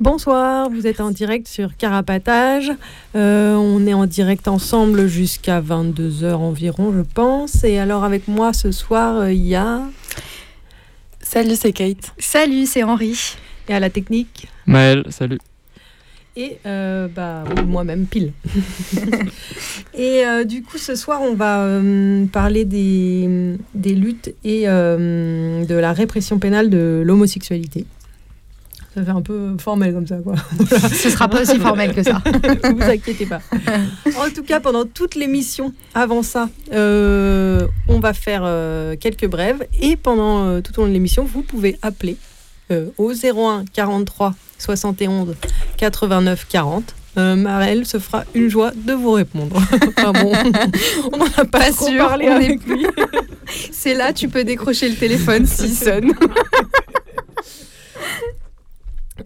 Bonsoir, vous êtes en direct sur Carapatage. Euh, on est en direct ensemble jusqu'à 22h environ, je pense. Et alors avec moi ce soir, euh, il y a... Salut, c'est Kate. Salut, c'est Henri. Et à la technique Maël, salut. Et euh, bah, moi-même, pile. et du coup, ce soir, on va parler des, des, luttes et de la répression pénale de l'homosexualité. Ça fait un peu formel comme ça, quoi. Ce sera pas aussi formel que ça. ne vous inquiétez pas. En tout cas, pendant toute l'émission, avant ça, euh, on va faire euh, quelques brèves. Et pendant euh, tout au long de l'émission, vous pouvez appeler au 01 43 71 89 40. Marelle se fera une joie de vous répondre. bon, on n'en a pas, trop parlé avec lui. C'est là, tu peux décrocher le téléphone s'il sonne.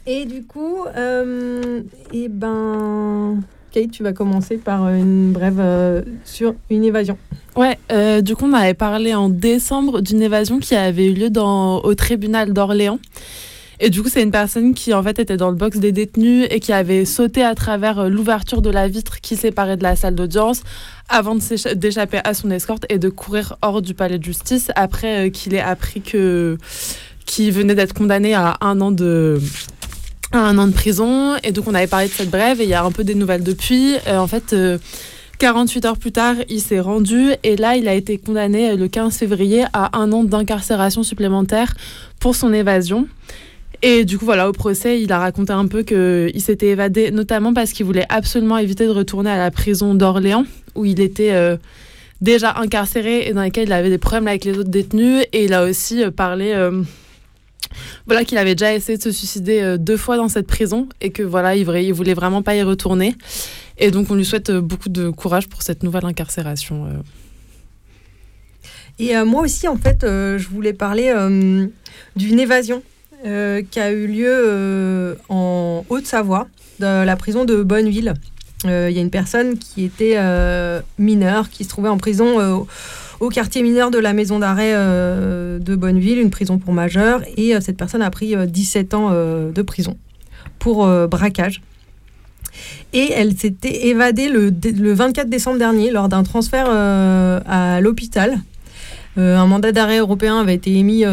Et du coup, euh, eh ben, Kate, tu vas commencer par une brève euh, sur une évasion. Ouais, euh, du coup, on avait parlé en décembre d'une évasion qui avait eu lieu dans, au tribunal d'Orléans. Et du coup, c'est une personne qui en fait était dans le box des détenus et qui avait sauté à travers l'ouverture de la vitre qui séparait de la salle d'audience avant d'échapper à son escorte et de courir hors du palais de justice après qu'il ait appris que qu'il venait d'être condamné à un an de un an de prison. Et donc, on avait parlé de cette brève et il y a un peu des nouvelles depuis. Euh, en fait, 48 euh, heures plus tard, il s'est rendu et là, il a été condamné euh, le 15 février à un an d'incarcération supplémentaire pour son évasion. Et du coup, voilà, au procès, il a raconté un peu qu'il s'était évadé, notamment parce qu'il voulait absolument éviter de retourner à la prison d'Orléans, où il était déjà incarcéré et dans laquelle il avait des problèmes avec les autres détenus. Et il a aussi parlé voilà qu'il avait déjà essayé de se suicider euh, deux fois dans cette prison et que voilà, il, voulait vraiment pas y retourner. Et donc on lui souhaite euh, beaucoup de courage pour cette nouvelle incarcération. Euh. Et moi aussi, en fait, je voulais parler d'une évasion qui a eu lieu en Haute-Savoie, de la prison de Bonneville. Il y a une personne qui était mineure, qui se trouvait en prison au quartier mineur de la maison d'arrêt euh, de Bonneville, une prison pour majeurs. Et euh, cette personne a pris 17 euh, ans de prison pour braquage. Et elle s'était évadée le, le, 24 décembre dernier lors d'un transfert à l'hôpital. un mandat d'arrêt européen avait été émis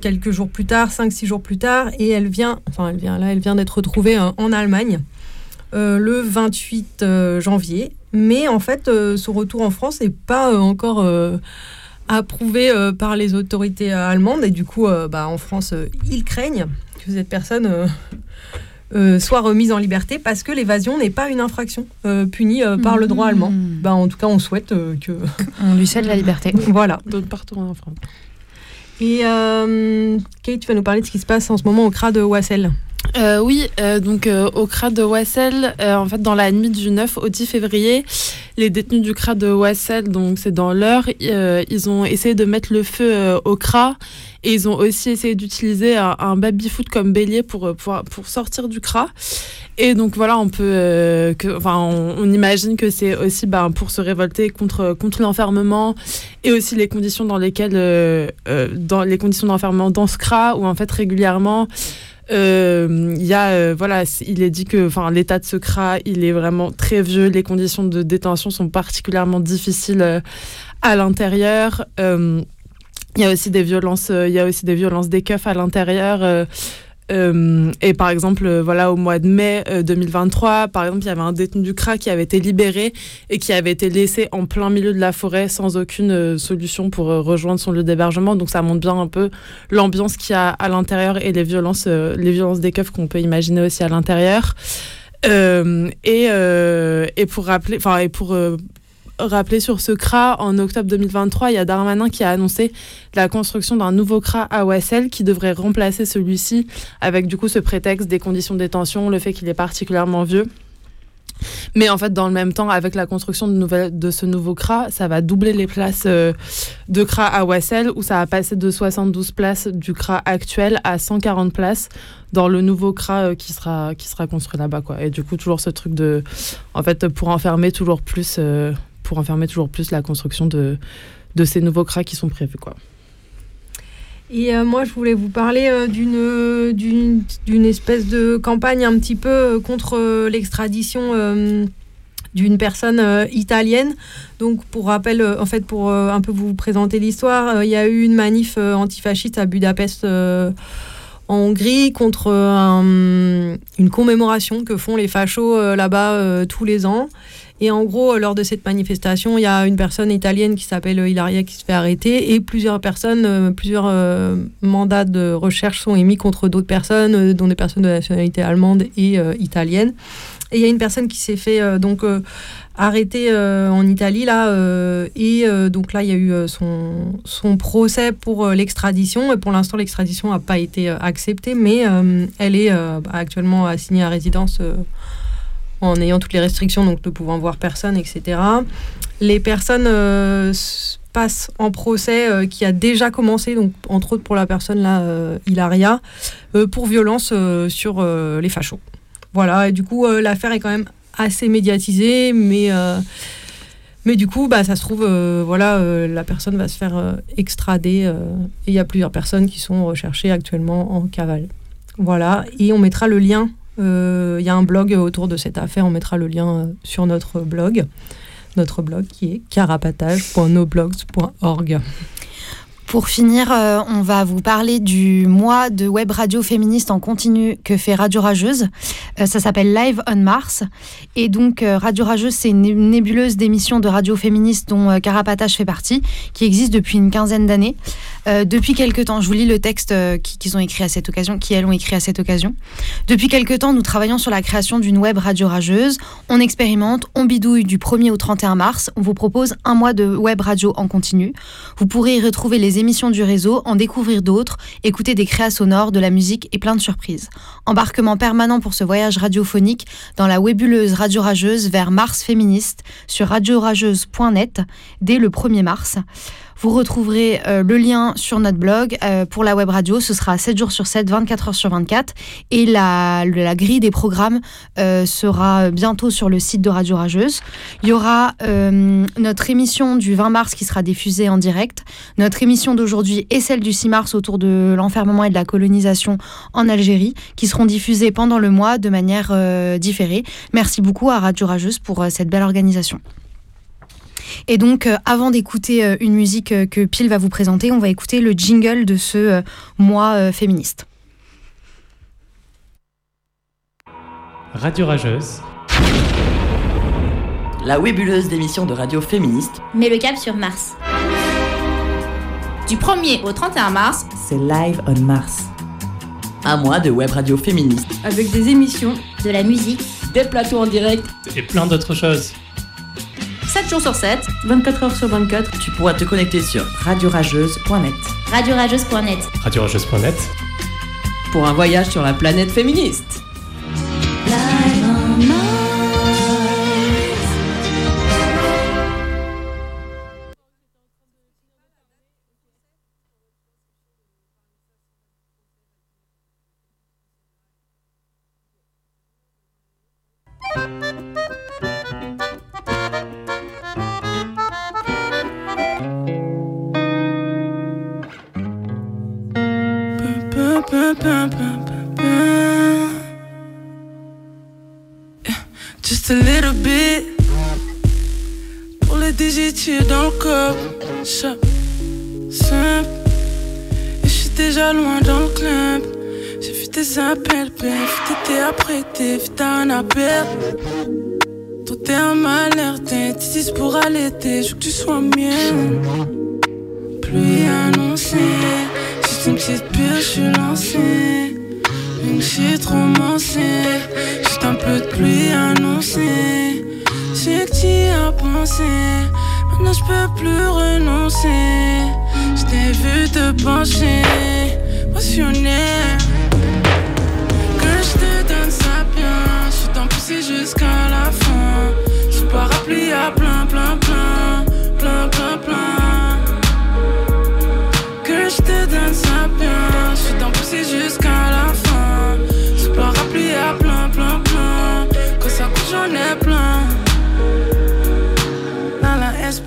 quelques jours plus tard, 5-6 jours plus tard, et elle vient, enfin elle vient là, elle vient d'être retrouvée en Allemagne le 28 janvier. Mais en fait, euh, son retour en France n'est pas euh, encore euh, approuvé par les autorités allemandes. Et du coup, bah, en France, ils craignent que cette personne soit remise en liberté parce que l'évasion n'est pas une infraction punie par le droit allemand. Mmh. Bah, en tout cas, on souhaite que... On lui cède la liberté. voilà. Donc, partout en France. Et Kate, tu vas nous parler de ce qui se passe en ce moment au CRA de Wassel. Euh, oui, euh, donc euh, au CRA de Wassel, en fait, dans la nuit du 9 au 10 février, les détenus du CRA de Wassel, donc c'est dans l'heure, ils ont essayé de mettre le feu au CRA et ils ont aussi essayé d'utiliser un, baby-foot comme bélier pour, pour, sortir du CRA. Et donc voilà, on peut, enfin, on, imagine que c'est aussi ben, pour se révolter contre, contre l'enfermement et aussi les conditions dans lesquelles, dans les conditions d'enfermement dans ce CRA où en fait régulièrement il y a, euh, voilà, il est dit que l'état de ce CRA, il est vraiment très vieux. Les conditions de détention sont particulièrement difficiles euh, à l'intérieur. il y a aussi des violences, il y a aussi des violences des keufs à l'intérieur. Euh, et par exemple, euh, voilà, au mois de mai 2023, par exemple, il y avait un détenu du CRA qui avait été libéré et qui avait été laissé en plein milieu de la forêt sans aucune solution pour rejoindre son lieu d'hébergement. Donc ça montre bien un peu l'ambiance qu'il y a à l'intérieur et les violences, les violences des keufs qu'on peut imaginer aussi à l'intérieur. et pour rappeler, enfin, et pour rappeler sur ce CRA, en octobre 2023, il y a Darmanin qui a annoncé la construction d'un nouveau CRA à Wassel qui devrait remplacer celui-ci avec du coup ce prétexte des conditions de détention, le fait qu'il est particulièrement vieux. Mais en fait, dans le même temps, avec la construction de, de ce nouveau CRA, ça va doubler les places euh, de CRA à Wassel, où ça va passer de 72 places du CRA actuel à 140 places dans le nouveau CRA euh, qui, sera, qui sera construit là-bas. Et du coup, toujours ce truc de. En fait, pour enfermer toujours plus. Euh, pour enfermer toujours plus la construction de, ces nouveaux cracks qui sont prévus. Quoi. Et euh, moi, je voulais vous parler euh, d'une, d'une, espèce de campagne un petit peu euh, contre l'extradition d'une personne italienne. Donc, pour rappel, en fait, pour un peu vous présenter l'histoire, il y a eu une manif antifasciste à Budapest en Hongrie contre une commémoration que font les fachos là-bas tous les ans. Et en gros, lors de cette manifestation, il y a une personne italienne qui s'appelle Hilaria qui se fait arrêter et plusieurs personnes, euh, plusieurs euh, mandats de recherche sont émis contre d'autres personnes, euh, dont des personnes de nationalité allemande et italienne. Et il y a une personne qui s'est fait donc arrêter en Italie là et donc là il y a eu son, son procès pour l'extradition et pour l'instant l'extradition n'a pas été acceptée mais elle est actuellement assignée à résidence en ayant toutes les restrictions, donc ne pouvant voir personne, etc. Les personnes euh, passent en procès euh, qui a déjà commencé, donc entre autres pour la personne là, euh, Hilaria, pour violence sur les fachos. Voilà, et du coup, l'affaire est quand même assez médiatisée, mais, mais du coup, bah, ça se trouve, voilà, la personne va se faire extrader, et il y a plusieurs personnes qui sont recherchées actuellement en cavale. Voilà, et on mettra le lien il euh, y a un blog autour de cette affaire, on mettra le lien euh, sur notre blog, notre blog qui est carapatage.noblogs.org. Pour finir, euh, on va vous parler du mois de web radio féministe en continu que fait Radio Rageuse. ça s'appelle Live on Mars. Et donc, Radio Rageuse, c'est une nébuleuse d'émissions de radio féministe dont Carapatage fait partie, qui existe depuis une quinzaine d'années. Euh, depuis quelque temps, je vous lis le texte euh, qu'ils ont écrit à cette occasion, ont écrit à cette occasion. Depuis quelque temps, nous travaillons sur la création d'une web radio rageuse. On expérimente, on bidouille du 1er au 31 mars. On vous propose un mois de web radio en continu. Vous pourrez y retrouver les émissions du réseau, en découvrir d'autres, écouter des créas sonores, de la musique et plein de surprises. Embarquement permanent pour ce voyage radiophonique dans la webuleuse radio rageuse vers Mars féministe sur radiorageuse.net dès le 1er mars. Vous retrouverez euh, le lien sur notre blog euh, pour la web radio. Ce sera 7 jours sur 7, 24 heures sur 24. Et la, grille des programmes euh, sera bientôt sur le site de Radio Rageuse. Il y aura notre émission du 20 mars qui sera diffusée en direct. Notre émission d'aujourd'hui et celle du 6 mars autour de l'enfermement et de la colonisation en Algérie qui seront diffusées pendant le mois de manière différée. Merci beaucoup à Radio Rageuse pour cette belle organisation. Et donc, euh, avant d'écouter euh, une musique euh, que Pile va vous présenter, on va écouter le jingle de ce mois féministe. Radio Rageuse. La webuleuse d'émission de radio féministe. Met le cap sur Mars. Du 1er au 31 mars, c'est Live on Mars. Un mois de web radio féministe. Avec des émissions, de la musique, des plateaux en direct et plein d'autres choses. 7 jours sur 7, 24 heures sur 24. Tu pourras te connecter sur radiorageuse.net. Radiorageuse.net. Radiorageuse.net. Pour un voyage sur la planète féministe. Je veux que tu sois mienne? Pluie annoncée, juste une petite pire, je suis lancée. Une shit romancée, juste un peu de pluie annoncée. J'ai que t'y as pensé, maintenant je peux plus renoncer. Je t'ai vu te pencher, passionné.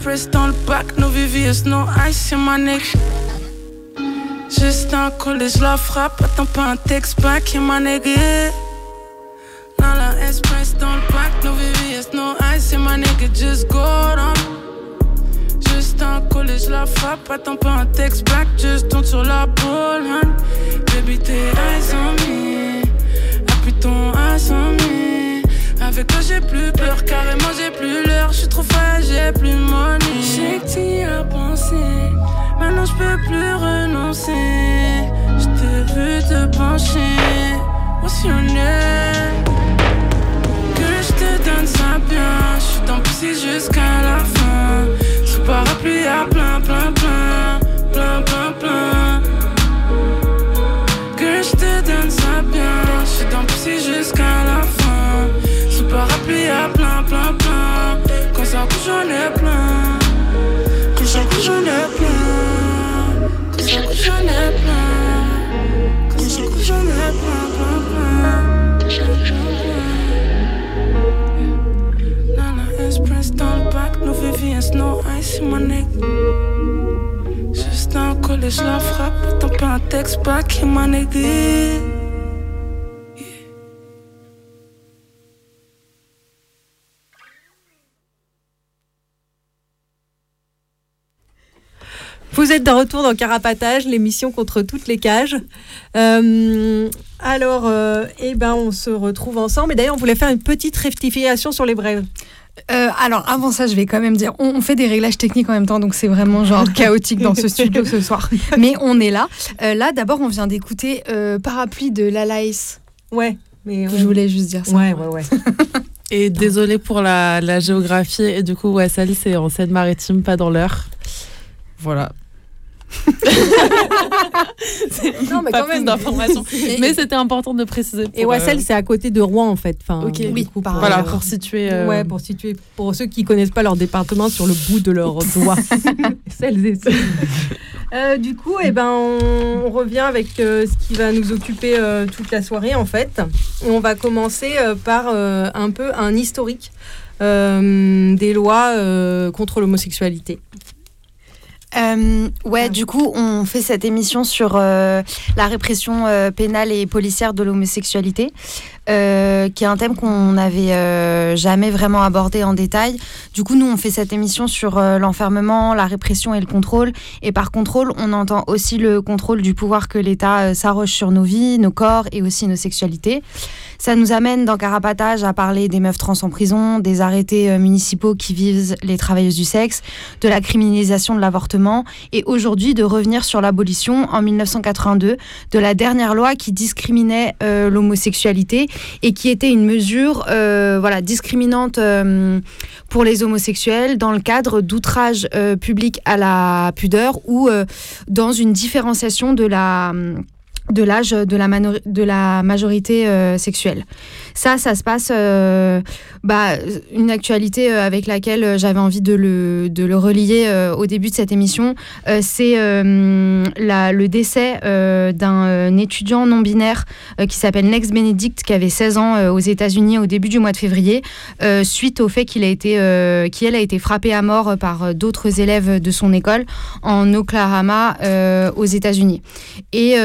La express dans le bac, no VVS, no ice, c'est ma neck. Juste un collet, je la frappe. Attends pas un texte back, et ma nigga. Dans la express dans le bac, no VVS, no ice, c'est ma nigga. Just go down. Juste un collet, je la frappe. Attends pas un texte back, just tourne sur la pole, hein. Baby, tes eyes on me. Appuie ton ass on me. Avec toi, j'ai plus peur, carrément, j'ai plus l'heure. Je suis trop frais, j'ai plus money. J'ai que t'y as pensé. Maintenant, je peux plus renoncer. Je t'ai vu te pencher. Name? Que je te donne ça bien. Je suis dans poussé jusqu'à la fin. Sous parapluie à plein, plein, plein. Plein, plein, plein. Que je te donne ça bien. Je suis dans poussé jusqu'à la fin. Parapluie à plein, plein, plein. Quand ça couche, j'en ai plein. Quand ça couche, j'en ai plein. Quand ça couche, j'en ai plein. Quand ça couche, j'en ai plein, plein, plein. Nana Express dans le bac, no VVS, no ice, mon neck. Juste un collet, je la frappe. Attends pas un texte back, ma nigga. Vous êtes de retour dans Carapatage, l'émission contre toutes les cages. Euh, alors, euh, eh ben, on se retrouve ensemble. Et d'ailleurs, on voulait faire une petite rectification sur les brèves. Euh, alors, avant ça, je vais quand même dire, on, on fait des réglages techniques en même temps, donc c'est vraiment genre chaotique dans ce studio ce soir. Mais on est là. Euh, là, d'abord, on vient d'écouter euh, Parapluie de Lalaïs. Ouais, mais Je voulais juste dire ça. Ouais, ouais, ouais. Et désolé pour la, la géographie. Et du coup, ouais, Sally, c'est en Seine-Maritime, pas dans l'heure. Voilà. Non, mais pas quand plus même. d'informations. Mais c'était important de préciser. Et Wassel, euh, c'est à côté de Rouen, en fait. Enfin, Ok. Oui, coup, par Voilà, pour situer. euh, Ouais, pour situer, pour ceux qui connaissent pas leur département sur le bout de leurs doigts. Celles et ceux. Euh, du coup, eh ben, on, on revient avec ce qui va nous occuper toute la soirée, en fait. Et on va commencer par un peu un historique des lois contre l'homosexualité. Euh, ouais, du coup, on fait cette émission sur euh, la répression euh, pénale et policière de l'homosexualité, euh, qui est un thème qu'on n'avait euh, jamais vraiment abordé en détail. Du coup, nous, on fait cette émission sur euh, l'enfermement, la répression et le contrôle. Et par contrôle, on entend aussi le contrôle du pouvoir que l'État euh, s'arroge sur nos vies, nos corps et aussi nos sexualités. Ça nous amène dans Carapatage à parler des meufs trans en prison, des arrêtés euh, municipaux qui visent les travailleuses du sexe, de la criminalisation de l'avortement et aujourd'hui de revenir sur l'abolition en 1982 de la dernière loi qui discriminait l'homosexualité et qui était une mesure euh, voilà, discriminante euh, pour les homosexuels dans le cadre d'outrage euh, public à la pudeur ou dans une différenciation de l'âge de la, majorité sexuelle. Ça, ça se passe, euh, bah, une actualité euh, avec laquelle euh, j'avais envie de le, de le relier au début de cette émission, euh, c'est le décès d'un étudiant non binaire qui s'appelle Next Benedict, qui avait 16 ans aux États-Unis au début du mois de février, suite au fait qu'il a été, qu'il a été frappé à mort par d'autres élèves de son école en Oklahoma aux États-Unis. Et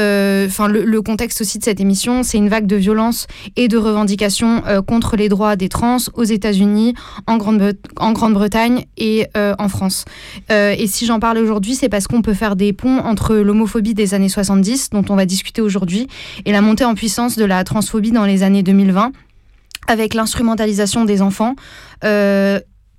enfin le, le contexte aussi de cette émission, c'est une vague de violence et de revendications euh, contre les droits des trans aux États-Unis, en Grande- en Grande-Bretagne et euh, en France. Euh, et si j'en parle aujourd'hui, c'est parce qu'on peut faire des ponts entre l'homophobie des années 70, dont on va discuter aujourd'hui, et la montée en puissance de la transphobie dans les années 2020, avec l'instrumentalisation des enfants.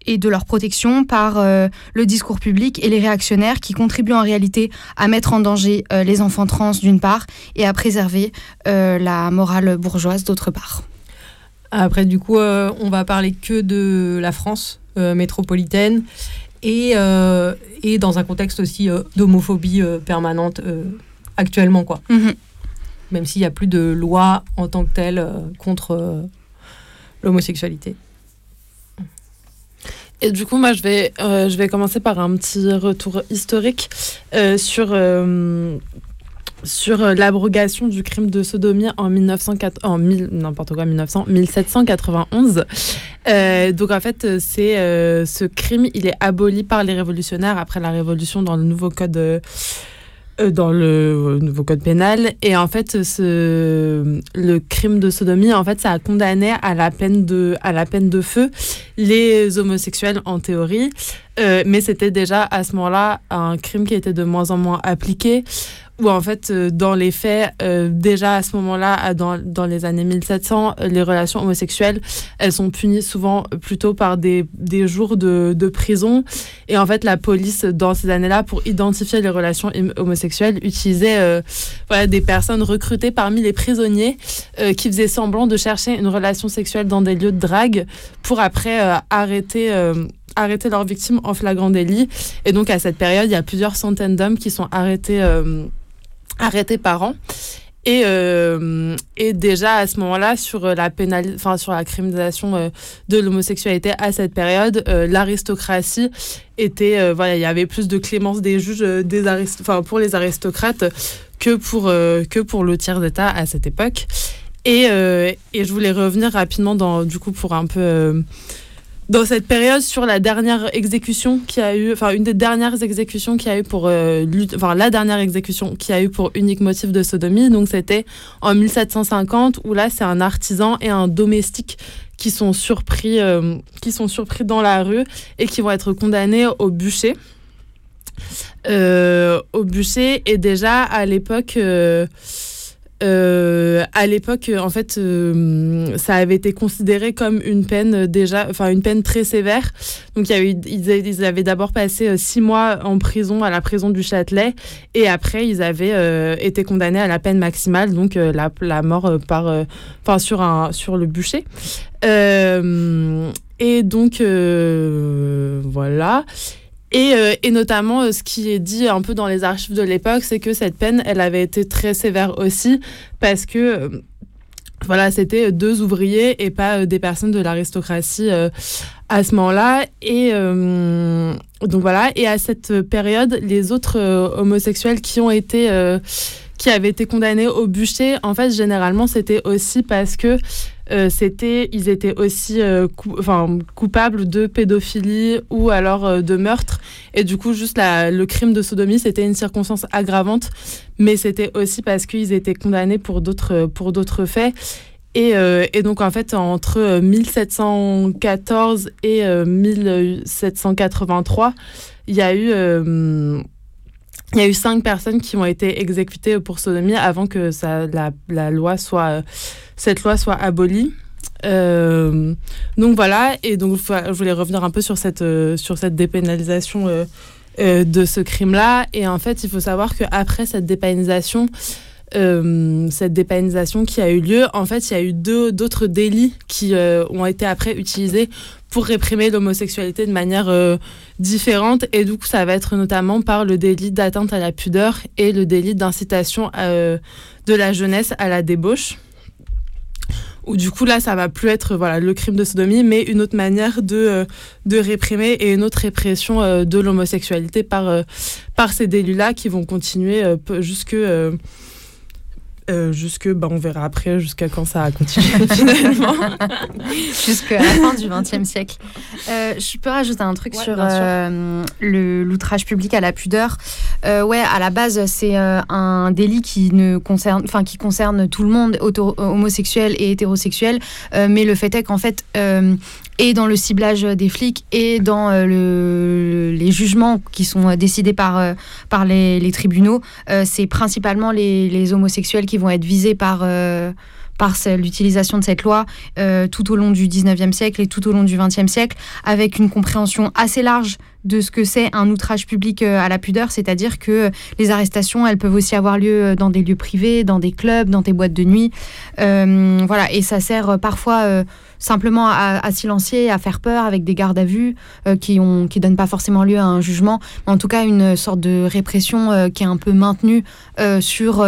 et de leur protection par le discours public et les réactionnaires qui contribuent en réalité à mettre en danger les enfants trans d'une part et à préserver la morale bourgeoise d'autre part. Après, du coup, euh, on va parler que de la France euh, métropolitaine et, euh, et dans un contexte aussi d'homophobie permanente actuellement, quoi. Mhm. Même s'il n'y a plus de loi en tant que telle contre l'homosexualité. Et du coup, moi, je vais, je vais commencer par un petit retour historique sur, sur euh, l'abrogation du crime de sodomie en 1904, en 1000 n'importe quoi, 1900, 1791. Euh, donc, en fait, c'est euh, ce crime, il est aboli par les révolutionnaires après la révolution dans le nouveau code. euh, dans le nouveau code pénal et en fait ce le crime de sodomie en fait ça a condamné à la peine de à la peine de feu les homosexuels en théorie mais c'était déjà à ce moment-là un crime qui était de moins en moins appliqué où en fait euh, dans les faits euh, déjà à ce moment-là dans, dans les années 1700 euh, les relations homosexuelles elles sont punies souvent plutôt par des, des jours de, de prison et en fait la police dans ces années-là pour identifier les relations hom- homosexuelles utilisait euh, voilà, des personnes recrutées parmi les prisonniers euh, qui faisaient semblant de chercher une relation sexuelle dans des lieux de drague pour après euh, arrêter arrêter leurs victimes en flagrant délit. Et donc à cette période, il y a plusieurs centaines d'hommes qui sont arrêtés, euh, arrêtés par an. Et, euh, et déjà à ce moment-là, sur la pénali- enfin sur la criminalisation euh, de l'homosexualité à cette période, euh, l'aristocratie était, euh, voilà, il y avait plus de clémence des juges, euh, des enfin pour les aristocrates que pour euh, que pour le tiers d'État à cette époque. Et, euh, et je voulais revenir rapidement dans, du coup, pour un peu euh, dans cette période sur la dernière exécution qui a eu, enfin une des dernières exécutions qui a eu pour, euh, enfin la dernière exécution qui a eu pour unique motif de sodomie. Donc c'était en 1750 où là c'est un artisan et un domestique qui sont surpris, euh, qui sont surpris dans la rue et qui vont être condamnés au bûcher. Euh, au bûcher et déjà à l'époque. Euh, à l'époque, en fait, euh, ça avait été considéré comme une peine euh, déjà, enfin une peine très sévère. Donc, ils, avaient d'abord passé six mois en prison à la prison du Châtelet, et après ils avaient été condamnés à la peine maximale, donc la, la mort par, enfin sur un sur le bûcher. Et donc voilà. Et, euh, et notamment, euh, ce qui est dit un peu dans les archives de l'époque, c'est que cette peine, elle avait été très sévère aussi, parce que euh, voilà, c'était deux ouvriers et pas des personnes de l'aristocratie à ce moment-là. Et donc voilà, et à cette période, les autres homosexuels qui ont été qui avaient été condamnés au bûcher, en fait, généralement, c'était aussi parce que euh, c'était, ils étaient aussi euh, coupables de pédophilie ou alors euh, de meurtre. Et du coup, juste le crime de sodomie, c'était une circonstance aggravante, mais c'était aussi parce qu'ils étaient condamnés pour d'autres, d'autres faits. Et, euh, et donc, en fait, entre euh, 1714 et euh, 1783, il y a eu. Il y a eu cinq personnes qui ont été exécutées pour sodomie avant que ça, la, la loi soit, cette loi soit abolie. Euh, donc voilà, et donc je voulais revenir un peu sur cette, euh, sur cette dépénalisation euh, de ce crime-là. Et en fait, il faut savoir qu'après cette dépénalisation, euh, cette dépénalisation qui a eu lieu, en fait, il y a eu d'autres délits qui euh, ont été après utilisés pour réprimer l'homosexualité de manière euh, différente. Et du coup, ça va être notamment par le délit d'atteinte à la pudeur et le délit d'incitation de la jeunesse à la débauche. Où du coup, là, ça va plus être voilà, le crime de sodomie, mais une autre manière de, de réprimer et une autre répression de l'homosexualité par, par ces délits-là qui vont continuer jusque. Euh, jusque, bah, on verra après, jusqu'à quand ça a continué finalement. Jusqu'à la fin du XXe siècle. Euh, je peux rajouter un truc Ouais, sur euh, le- l'outrage public à la pudeur. Euh, ouais, à la base, c'est euh, un délit qui ne concerne, enfin qui concerne tout le monde, homosexuel et hétérosexuel. Euh, mais le fait est qu'en fait, euh, et dans le ciblage des flics et dans euh, le- les jugements qui sont décidés par, euh, par les, les tribunaux, euh, c'est principalement les, les homosexuels qui vont être visés par, euh, par l'utilisation de cette loi euh, tout au long du 19e siècle et tout au long du 20e siècle, avec une compréhension assez large de ce que c'est un outrage public euh, à la pudeur, c'est-à-dire que les arrestations, elles peuvent aussi avoir lieu dans des lieux privés, dans des clubs, dans des boîtes de nuit. Voilà, et ça sert parfois simplement à, à silencier, à faire peur avec des gardes à vue qui ont qui donnent pas forcément lieu à un jugement, mais en tout cas une sorte de répression qui est un peu maintenue sur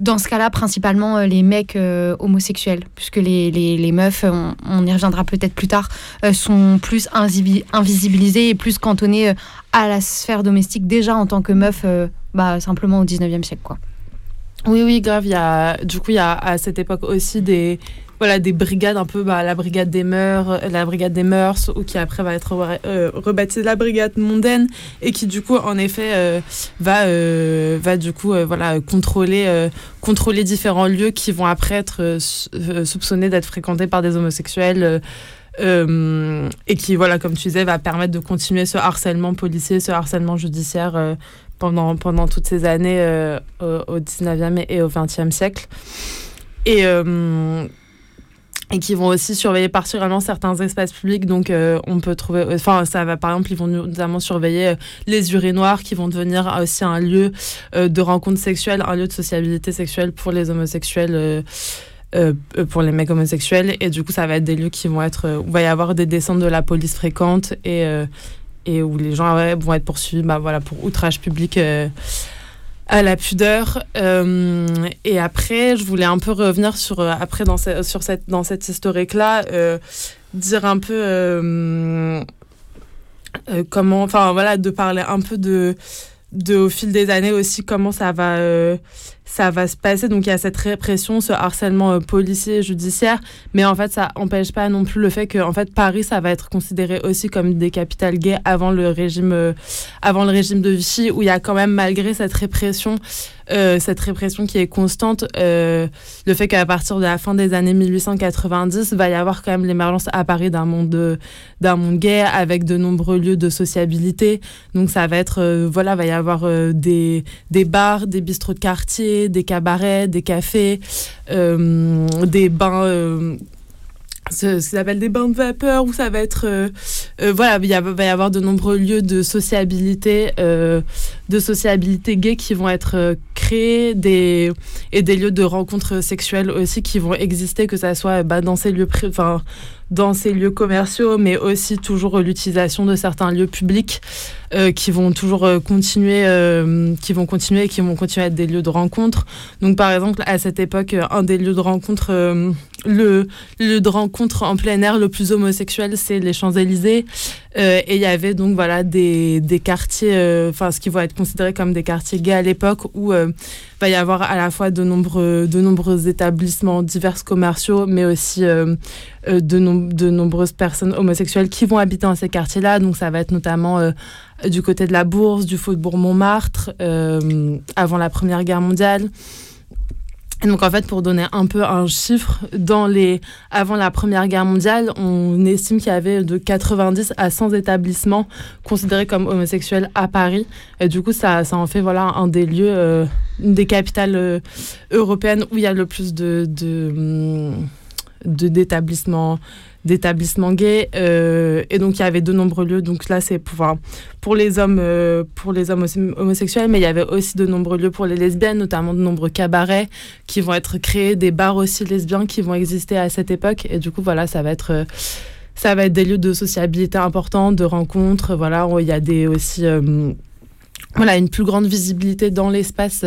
dans ce cas-là, principalement euh, les mecs euh, homosexuels, puisque les, les, meufs, on, on y reviendra peut-être plus tard, euh, sont plus invisibilisées et plus cantonnées euh, à la sphère domestique déjà en tant que meuf, euh, bah, simplement au 19e siècle. Quoi. Oui, oui, grave. Y a, du coup, il y a à cette époque aussi des, voilà, des brigades, un peu bah, la brigade des mœurs, la brigade des mœurs, ou qui après va être euh, rebaptisée la brigade mondaine, et qui du coup, en effet, euh, va, euh, va du coup, euh, voilà, contrôler, contrôler différents lieux qui vont après être sou- soupçonnés d'être fréquentés par des homosexuels. et qui, voilà, comme tu disais, va permettre de continuer ce harcèlement policier, ce harcèlement judiciaire pendant, toutes ces années euh, au, au 19e et au 20e siècle. Et, euh, et qui vont aussi surveiller particulièrement certains espaces publics. Donc, euh, on peut trouver. Enfin, ça va, par exemple, ils vont notamment surveiller les urinoirs qui vont devenir aussi un lieu de rencontre sexuelle, un lieu de sociabilité sexuelle pour les homosexuels. pour les mecs homosexuels et du coup ça va être des lieux qui vont être où il va y avoir des descentes de la police fréquentes et et où les gens vont être poursuivis bah, voilà pour outrage public euh, à la pudeur. Euh, et après je voulais un peu revenir sur euh, après dans, ce- sur cette dans cette historique là dire un peu comment enfin voilà de parler un peu de de au fil des années aussi comment ça va ça va se passer. Donc il y a cette répression ce harcèlement euh, policier judiciaire. Mais en fait ça empêche pas non plus le fait que en fait Paris ça va être considéré aussi comme des capitales gays avant le régime euh, avant le régime de Vichy où il y a quand même malgré cette répression euh, cette répression qui est constante euh, le fait qu'à partir de la fin des années 1890 va y avoir quand même l'émergence à Paris d'un monde d'un monde gay avec de nombreux lieux de sociabilité. Donc ça va être euh, voilà va y avoir des des bars des bistrots de quartier des cabarets des cafés euh, des bains euh, ce, ce appellent des bains de vapeur où ça va être euh, voilà il va y avoir de nombreux lieux de sociabilité de sociabilité gay qui vont être créés et des lieux de rencontres sexuelles aussi qui vont exister que ça soit bah, dans ces lieux enfin dans ces lieux commerciaux mais aussi toujours l'utilisation de certains lieux publics euh, qui vont toujours euh, continuer euh, qui vont continuer et qui vont continuer à être des lieux de rencontre donc par exemple à cette époque un des lieux de rencontre le lieu de rencontre en plein air le plus homosexuel, c'est les Champs-Élysées. Et il y avait donc voilà des, des quartiers, enfin ce qui va être considéré comme des quartiers gays à l'époque, où va y avoir à la fois de nombreux, établissements divers commerciaux, mais aussi euh, euh, de, nom- de nombreuses personnes homosexuelles qui vont habiter dans ces quartiers-là. Donc ça va être notamment euh, du côté de la Bourse, du Faubourg Montmartre, avant la Première Guerre mondiale. Donc en fait, pour donner un peu un chiffre, avant la Première Guerre mondiale, on estime qu'il y avait de 90 à 100 établissements considérés comme homosexuels à Paris. Et du coup, ça, ça en fait voilà un des lieux, euh, une des capitales euh, européennes où il y a le plus de hum, de- d'établissements gays euh, et donc il y avait de nombreux lieux. Donc là c'est pour pour les hommes euh, pour les hommes homosexuels mais il y avait aussi de nombreux lieux pour les lesbiennes notamment de nombreux cabarets qui vont être créés des bars aussi lesbiens qui vont exister à cette époque. Et du coup voilà ça va être euh, ça va être des lieux de sociabilité importants de rencontres voilà il y a des aussi voilà une plus grande visibilité dans l'espace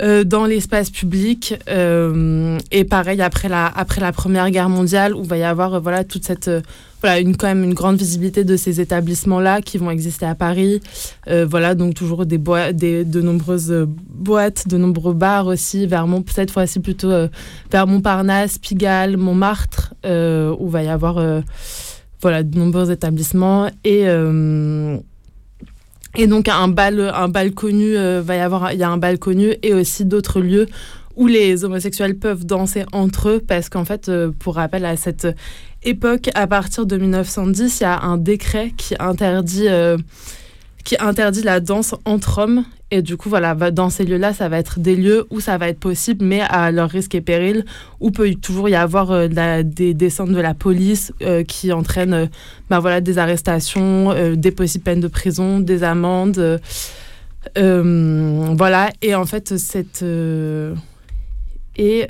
euh, dans l'espace public. Euh, et pareil, après la, après la Première Guerre mondiale, où va y avoir euh, voilà, toute cette, voilà, une, quand même une grande visibilité de ces établissements-là qui vont exister à Paris. Voilà, donc toujours des des, de nombreuses boîtes, de nombreux bars aussi, vers Mont, cette fois-ci plutôt vers Montparnasse, Pigalle, Montmartre, où va y avoir voilà, de nombreux établissements. Et. Et donc un bal, un connu, euh, va y avoir, il y a un bal connu et aussi d'autres lieux où les homosexuels peuvent danser entre eux parce qu'en fait, euh, pour rappel à cette époque, à partir de 1910, il y a un décret qui interdit, euh, qui interdit la danse entre hommes et du coup, voilà, dans ces lieux-là, ça va être des lieux où ça va être possible, mais à leur risque et péril, où peut toujours y avoir euh, des descentes de la police euh, qui entraînent euh, bah, voilà, des arrestations, des possibles peines de prison, des amendes. voilà, et en fait, cette. et.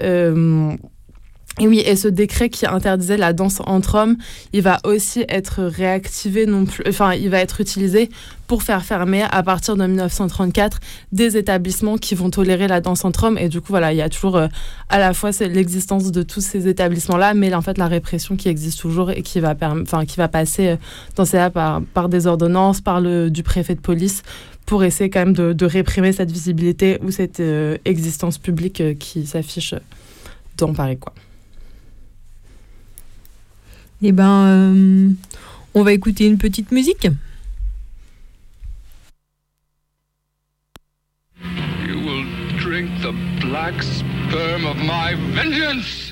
Et oui, et ce décret qui interdisait la danse entre hommes, il va aussi être réactivé non plus, enfin, il va être utilisé pour faire fermer à partir de 1934 des établissements qui vont tolérer la danse entre hommes. Et du coup, voilà, il y a toujours euh, à la fois l'existence de tous ces établissements-là, mais en fait la répression qui existe toujours et qui va, enfin, qui va passer euh, dans ces cas par, des ordonnances, par le du préfet de police, pour essayer quand même de, réprimer cette visibilité ou cette euh, existence publique qui s'affiche dans Paris, quoi. Eh ben, euh, on va écouter une petite musique. You will drink the black sperm of my vengeance!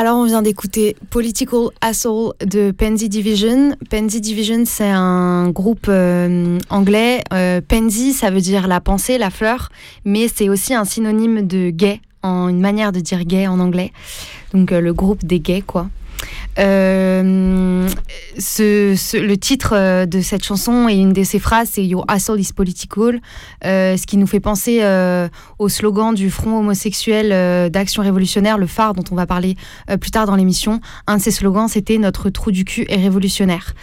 Alors, on vient d'écouter Political Asshole de Pansy Division. Pansy Division, c'est un groupe euh, anglais. Euh, pansy, ça veut dire la pensée, la fleur, mais c'est aussi un synonyme de gay, en une manière de dire gay en anglais. Donc, euh, le groupe des gays, quoi. Euh, le titre euh, de cette chanson et une de ses phrases, c'est Your asshole is political, euh, ce qui nous fait penser au slogan du Front homosexuel d'action révolutionnaire, le phare dont on va parler plus tard dans l'émission. Un de ses slogans, c'était Notre trou du cul est révolutionnaire.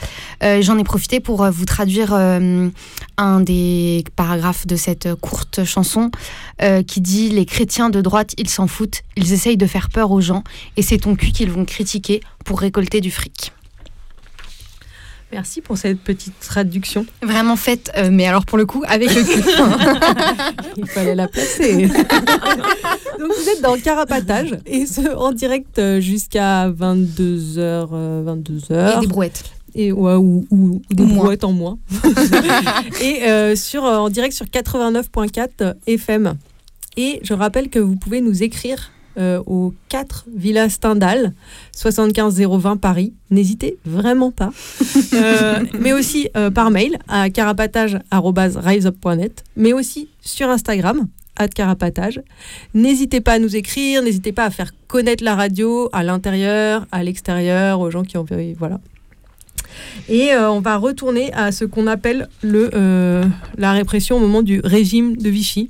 J'en ai profité pour vous traduire un des paragraphes de cette courte chanson euh, qui dit Les chrétiens de droite, ils s'en foutent, ils essayent de faire peur aux gens et c'est ton cul qu'ils vont critiquer pour récolter du fric. Merci pour cette petite traduction. Vraiment faite, euh, mais alors pour le coup, avec le cul. Il fallait la placer. Donc vous êtes dans le carapatage et ce, en direct euh, jusqu'à 22h. 22h. Et des brouettes. Et, ouais, ou, ou- ou des brouettes en moins. et euh, sur, euh, en direct sur 89.4 FM. Et je rappelle que vous pouvez nous écrire euh, au 4 Villa Stendhal, 75020 Paris. N'hésitez vraiment pas. Euh, mais aussi euh, par mail à carapatage.riseup.net, mais aussi sur Instagram, at carapatage. N'hésitez pas à nous écrire, n'hésitez pas à faire connaître la radio à l'intérieur, à l'extérieur, aux gens qui ont... Voilà. Et euh, on va retourner à ce qu'on appelle le, euh, la répression au moment du régime de Vichy.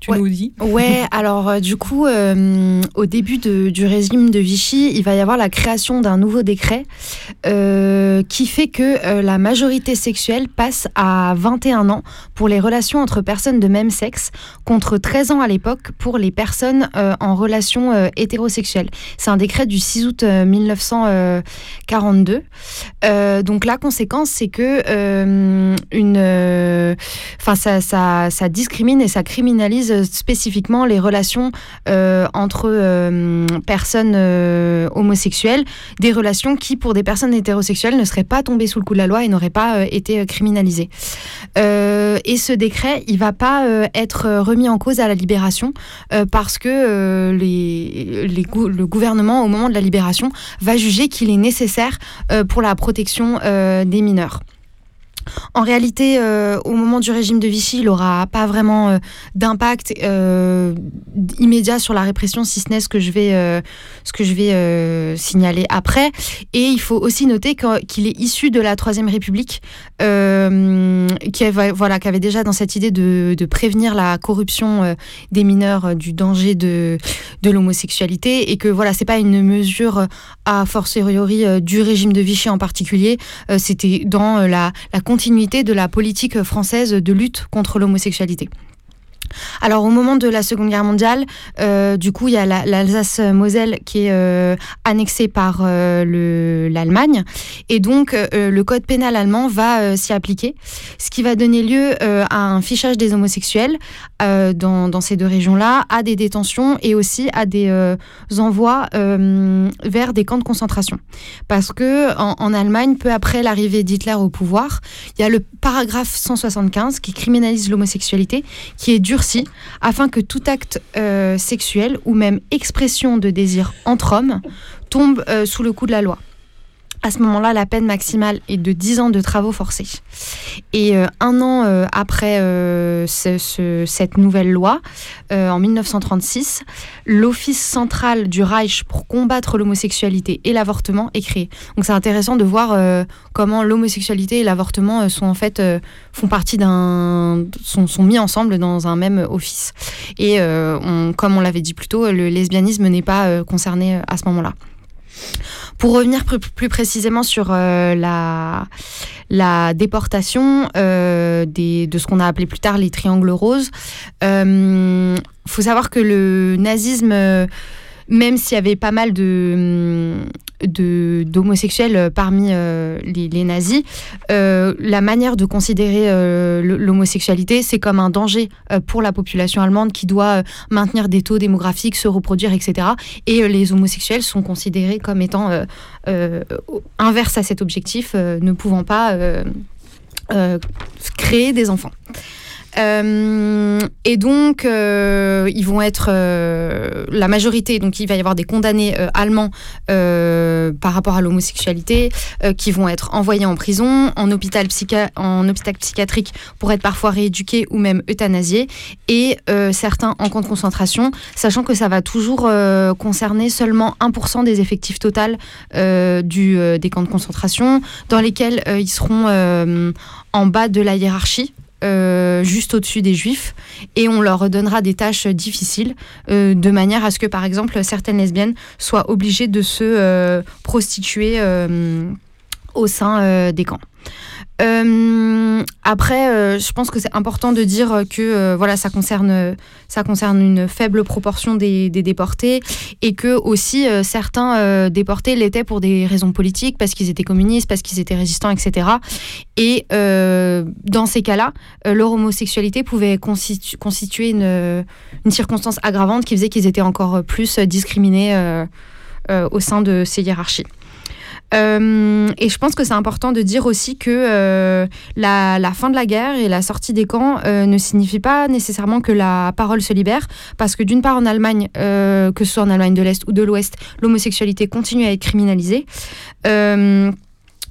Tu Ouais. nous dis Ouais, alors euh, du coup, euh, au début de- du régime de Vichy, il va y avoir la création d'un nouveau décret euh, qui fait que la majorité sexuelle passe à 21 ans pour les relations entre personnes de même sexe, contre 13 ans à l'époque pour les personnes en relation hétérosexuelle. C'est un décret du 6 août euh, 1942. Euh, donc la conséquence, c'est que une, enfin ça, ça, ça discrimine et ça criminalise spécifiquement les relations euh, entre euh, personnes euh, homosexuelles, des relations qui, pour des personnes hétérosexuelles, ne seraient pas tombées sous le coup de la loi et n'auraient pas euh, été euh, criminalisées. Euh, et ce décret, il va pas euh, être euh, remis en cause à la libération euh, parce que euh, le gouvernement, au moment de la libération, va juger qu'il est nécessaire euh, pour la protection euh, des mineurs. En réalité, euh, au moment du régime de Vichy, il n'aura pas vraiment euh, d'impact euh, immédiat sur la répression, si ce n'est ce que je vais, ce que je vais signaler après. Et il faut aussi noter qu'il est issu de la Troisième République, qui, avait, voilà, qui avait déjà dans cette idée de, prévenir la corruption des mineurs du danger de, de l'homosexualité, et que voilà, c'est pas une mesure a fortiori du régime de Vichy en particulier, c'était dans la, la de la politique française de lutte contre l'homosexualité. Alors au moment de la Seconde Guerre mondiale, euh, du coup il y a la- l'Alsace-Moselle qui est euh, annexée par euh, le- l'Allemagne et donc le code pénal allemand va s'y appliquer, ce qui va donner lieu à un fichage des homosexuels dans, ces deux régions-là, à des détentions et aussi à des envois vers des camps de concentration. Parce que en, en Allemagne, peu après l'arrivée d'Hitler au pouvoir, il y a le paragraphe 175 qui criminalise l'homosexualité, qui est afin que tout acte euh, sexuel ou même expression de désir entre hommes tombe euh, sous le coup de la loi. À ce moment-là, la peine maximale est de 10 ans de travaux forcés. Et euh, un an euh, après euh, ce- ce- cette nouvelle loi, en 1936, l'Office central du Reich pour combattre l'homosexualité et l'avortement est créé. Donc c'est intéressant de voir comment l'homosexualité et l'avortement sont en fait font partie d'un sont, mis ensemble dans un même office. Et comme on l'avait dit plus tôt, le lesbianisme n'est pas concerné à ce moment-là. Pour revenir plus, précisément sur euh, la, la déportation euh, des, de ce qu'on a appelé plus tard les triangles roses, il faut savoir que le nazisme, euh, même s'il y avait pas mal de de- d'homosexuels parmi euh, les, nazis, euh, la manière de considérer euh, l'homosexualité, c'est comme un danger euh, pour la population allemande qui doit euh, maintenir des taux démographiques, se reproduire, etc. Et euh, les homosexuels sont considérés comme étant euh, euh, inverses à cet objectif, euh, ne pouvant pas euh, euh, créer des enfants. Euh, et donc, euh, ils vont être euh, la majorité, donc il va y avoir des condamnés allemands par rapport à l'homosexualité qui vont être envoyés en prison, en hôpital, en hôpital psychiatrique pour être parfois rééduqués ou même euthanasiés, et certains en camp de concentration, sachant que ça va toujours concerner seulement 1% des effectifs total du, des camps de concentration, dans lesquels ils seront en bas de la hiérarchie. Euh, juste au-dessus des juifs et on leur donnera des tâches difficiles euh, de manière à ce que par exemple certaines lesbiennes soient obligées de se euh, prostituer au sein des camps. Euh, après, euh, je pense que c'est important de dire que euh, voilà, ça concerne, ça concerne une faible proportion des, des déportés et que aussi euh, certains euh, déportés l'étaient pour des raisons politiques, parce qu'ils étaient communistes, parce qu'ils étaient résistants, etc. Et euh, dans ces cas-là, leur homosexualité pouvait constitu- constituer une, une circonstance aggravante qui faisait qu'ils étaient encore plus discriminés au sein de ces hiérarchies. Euh, et je pense que c'est important de dire aussi que euh, la, fin de la guerre et la sortie des camps euh, ne signifie pas nécessairement que la parole se libère, parce que d'une part en Allemagne, que ce soit en Allemagne de l'Est ou de l'Ouest, l'homosexualité continue à être criminalisée.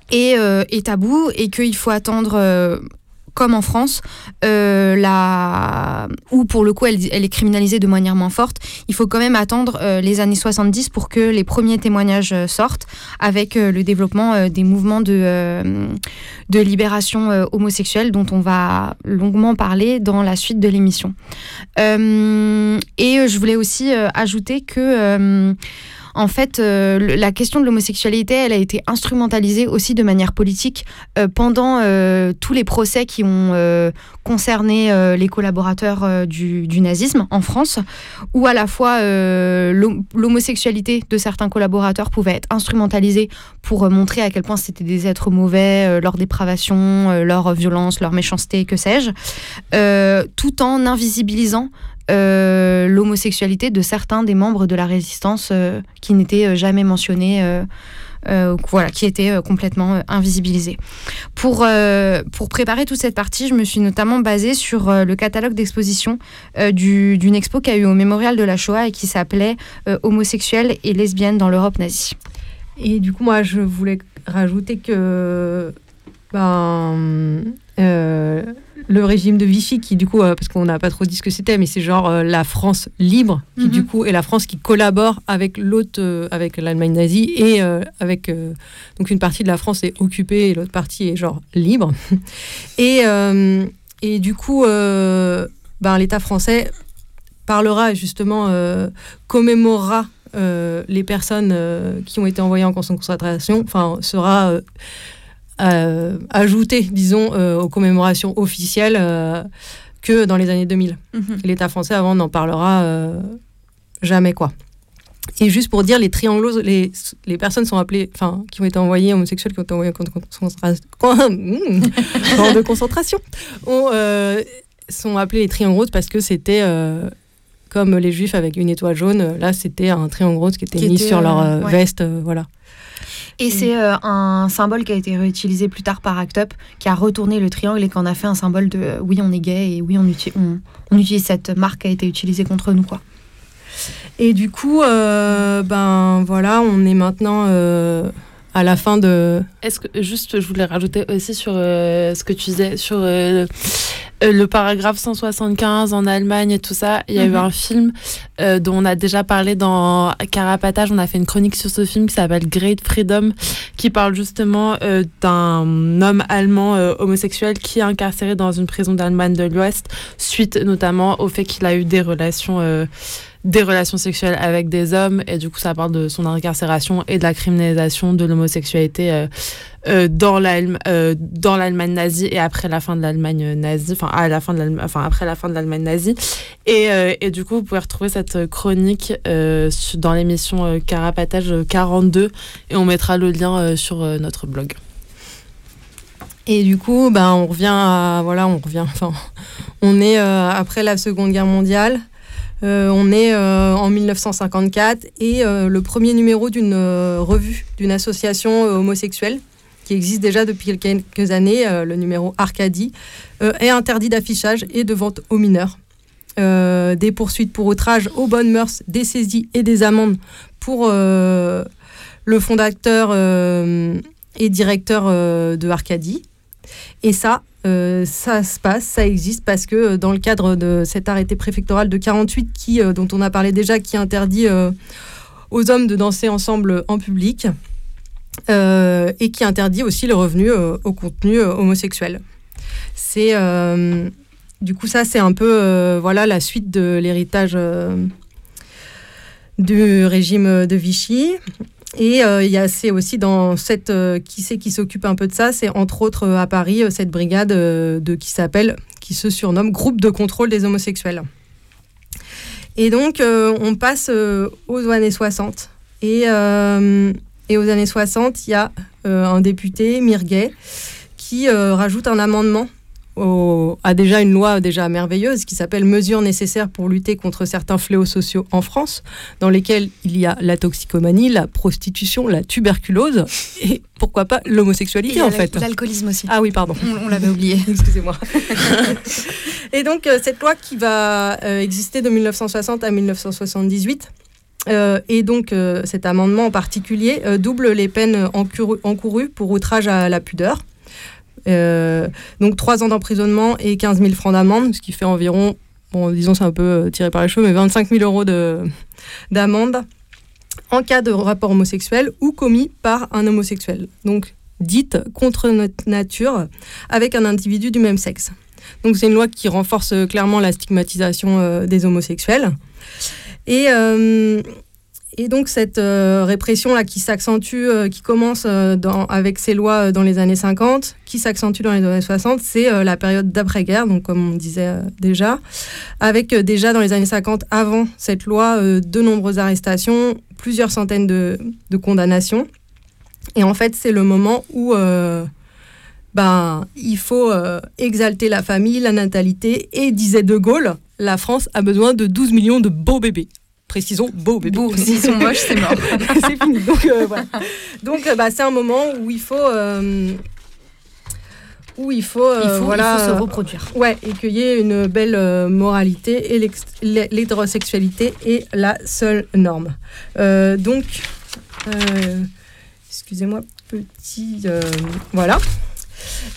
Et euh, est tabou, et qu'il faut attendre... comme en France, euh, où pour le coup elle, est criminalisée de manière moins forte, il faut quand même attendre euh, les années 70 pour que les premiers témoignages euh, sortent, avec le développement des mouvements de, de libération homosexuelle dont on va longuement parler dans la suite de l'émission. Et je voulais aussi ajouter que en fait, euh, la question de l'homosexualité, elle a été instrumentalisée aussi de manière politique euh, pendant euh, tous les procès qui ont concerné les collaborateurs du, du nazisme en France, où à la fois l'hom- l'homosexualité de certains collaborateurs pouvait être instrumentalisée pour montrer à quel point c'était des êtres mauvais, leur dépravation, leur violence, leur méchanceté, que sais-je, tout en invisibilisant euh, l'homosexualité de certains des membres de la résistance euh, qui n'étaient euh, jamais mentionnés. voilà, qui étaient complètement invisibilisés. Pour, pour préparer toute cette partie, je me suis notamment basée sur le catalogue d'exposition du- d'une expo qui a eu au Mémorial de la Shoah et qui s'appelait Homosexuels et lesbiennes dans l'Europe nazie. Et du coup, moi, je voulais rajouter que ben, le régime de Vichy, qui du coup, euh, parce qu'on n'a pas trop dit ce que c'était, mais c'est genre euh, la France libre, qui Mhm. du coup est la France qui collabore avec l'autre, euh, avec l'Allemagne nazie, et avec donc une partie de la France est occupée et l'autre partie est genre libre. Et, et du coup, ben, l'État français parlera justement, commémorera les personnes qui ont été envoyées en concentration, enfin, sera euh, ajouté, disons, euh, aux commémorations officielles euh, que dans les années 2000. L'État français, avant, n'en parlera euh, jamais, quoi. Et juste pour dire, les triangles, les, les personnes sont appelées, enfin, qui ont été envoyées homosexuelles, qui ont été envoyées en de concentration, ont, euh, sont appelés les triangles roses parce que c'était comme les juifs avec une étoile jaune. Là, c'était un triangle rose qui était Qui mis était, sur leur euh, ouais. veste, euh, voilà. Et c'est euh, un symbole qui a été réutilisé plus tard par Act Up, qui a retourné le triangle et qui en a fait un symbole de euh, oui, on est gay et oui, on, uti- on, on utilise cette marque qui a été utilisée contre nous. Quoi. Et du coup, euh, ben voilà, on est maintenant euh, à la fin de. Est-ce que juste, je voulais rajouter aussi sur euh, ce que tu disais sur le paragraphe 175 en Allemagne et tout ça. Il y a eu Mhm. un film euh, dont on a déjà parlé dans Carapatage. On a fait une chronique sur ce film qui s'appelle Great Freedom, qui parle justement euh, d'un homme allemand euh, homosexuel qui est incarcéré dans une prison d'Allemagne de l'Ouest suite notamment au fait qu'il a eu des relations. Des relations sexuelles avec des hommes et du coup ça parle de son incarcération et de la criminalisation de l'homosexualité euh, euh, euh, dans l'Allemagne nazie et après la fin de l'Allemagne nazie enfin à la fin de enfin après la fin de l'Allemagne nazie et, euh, et du coup vous pouvez retrouver cette chronique dans l'émission Carapatage 42 et on mettra le lien sur notre blog Et du coup, ben, on revient à. Voilà, on revient. Enfin, on est après la Seconde Guerre mondiale. Euh, on est euh, en 1954 et euh, le premier numéro d'une revue, d'une association homosexuelle qui existe déjà depuis quelques années, le numéro Arcadie, est interdit d'affichage et de vente aux mineurs. Des poursuites pour outrage aux bonnes mœurs, des saisies et des amendes pour le fondateur et directeur de Arcadie. Et ça, euh, ça se passe, ça existe parce que euh, dans le cadre de cet arrêté préfectoral de 48 qui, euh, dont on a parlé déjà, qui interdit aux hommes de danser ensemble en public et qui interdit aussi le revenu au contenu homosexuel. C'est du coup ça, c'est un peu voilà la suite de l'héritage du régime de Vichy. Et euh, il y a c'est aussi dans cette euh, qui c'est qui s'occupe un peu de ça, c'est entre autres euh, à Paris cette brigade de qui s'appelle qui se surnomme groupe de contrôle des homosexuels. Et donc on passe aux années 60 et et aux années 60, il y a un député Mirguet qui rajoute un amendement au- à déjà une loi déjà merveilleuse qui s'appelle Mesures nécessaires pour lutter contre certains fléaux sociaux en France, dans lesquels il y a la toxicomanie, la prostitution, la tuberculose et pourquoi pas l'homosexualité en fait. L'alcoolisme aussi. Ah oui, pardon. On, on l'avait oublié. Excusez-moi. et donc, euh, cette loi qui va euh, exister de 1960 à 1978, euh, et donc cet amendement en particulier, double les peines encourues pour outrage à la pudeur. Euh, donc 3 ans d'emprisonnement et 15 000 francs d'amende, ce qui fait environ, bon, disons c'est un peu euh, tiré par les cheveux, mais 25 000 euros de- d'amende en cas de rapport homosexuel ou commis par un homosexuel. Donc dite contre nature avec un individu du même sexe. Donc c'est une loi qui renforce euh, clairement la stigmatisation des homosexuels. Et, et donc cette euh, répression là qui s'accentue, euh, qui commence euh, avec ces lois dans les années 50, qui s'accentue dans les années 60, c'est la période d'après-guerre, donc comme on disait déjà, avec déjà dans les années 50, avant cette loi, de nombreuses arrestations, plusieurs centaines de, condamnations. Et en fait, c'est le moment où ben, il faut exalter la famille, la natalité, et disait De Gaulle, la France a besoin de 12 millions de beaux bébés. Précisons, beaux bébés. Beaux, s'ils sont moches, c'est mort. c'est fini. Donc, euh, voilà. Donc, euh, bah, c'est un moment où il faut. euh, où il faut, euh, Il faut- il voilà, faut se reproduire. Ouais, et qu'il y ait une belle moralité et l'hétérosexualité est la seule norme. Donc, excusez-moi, petit. voilà.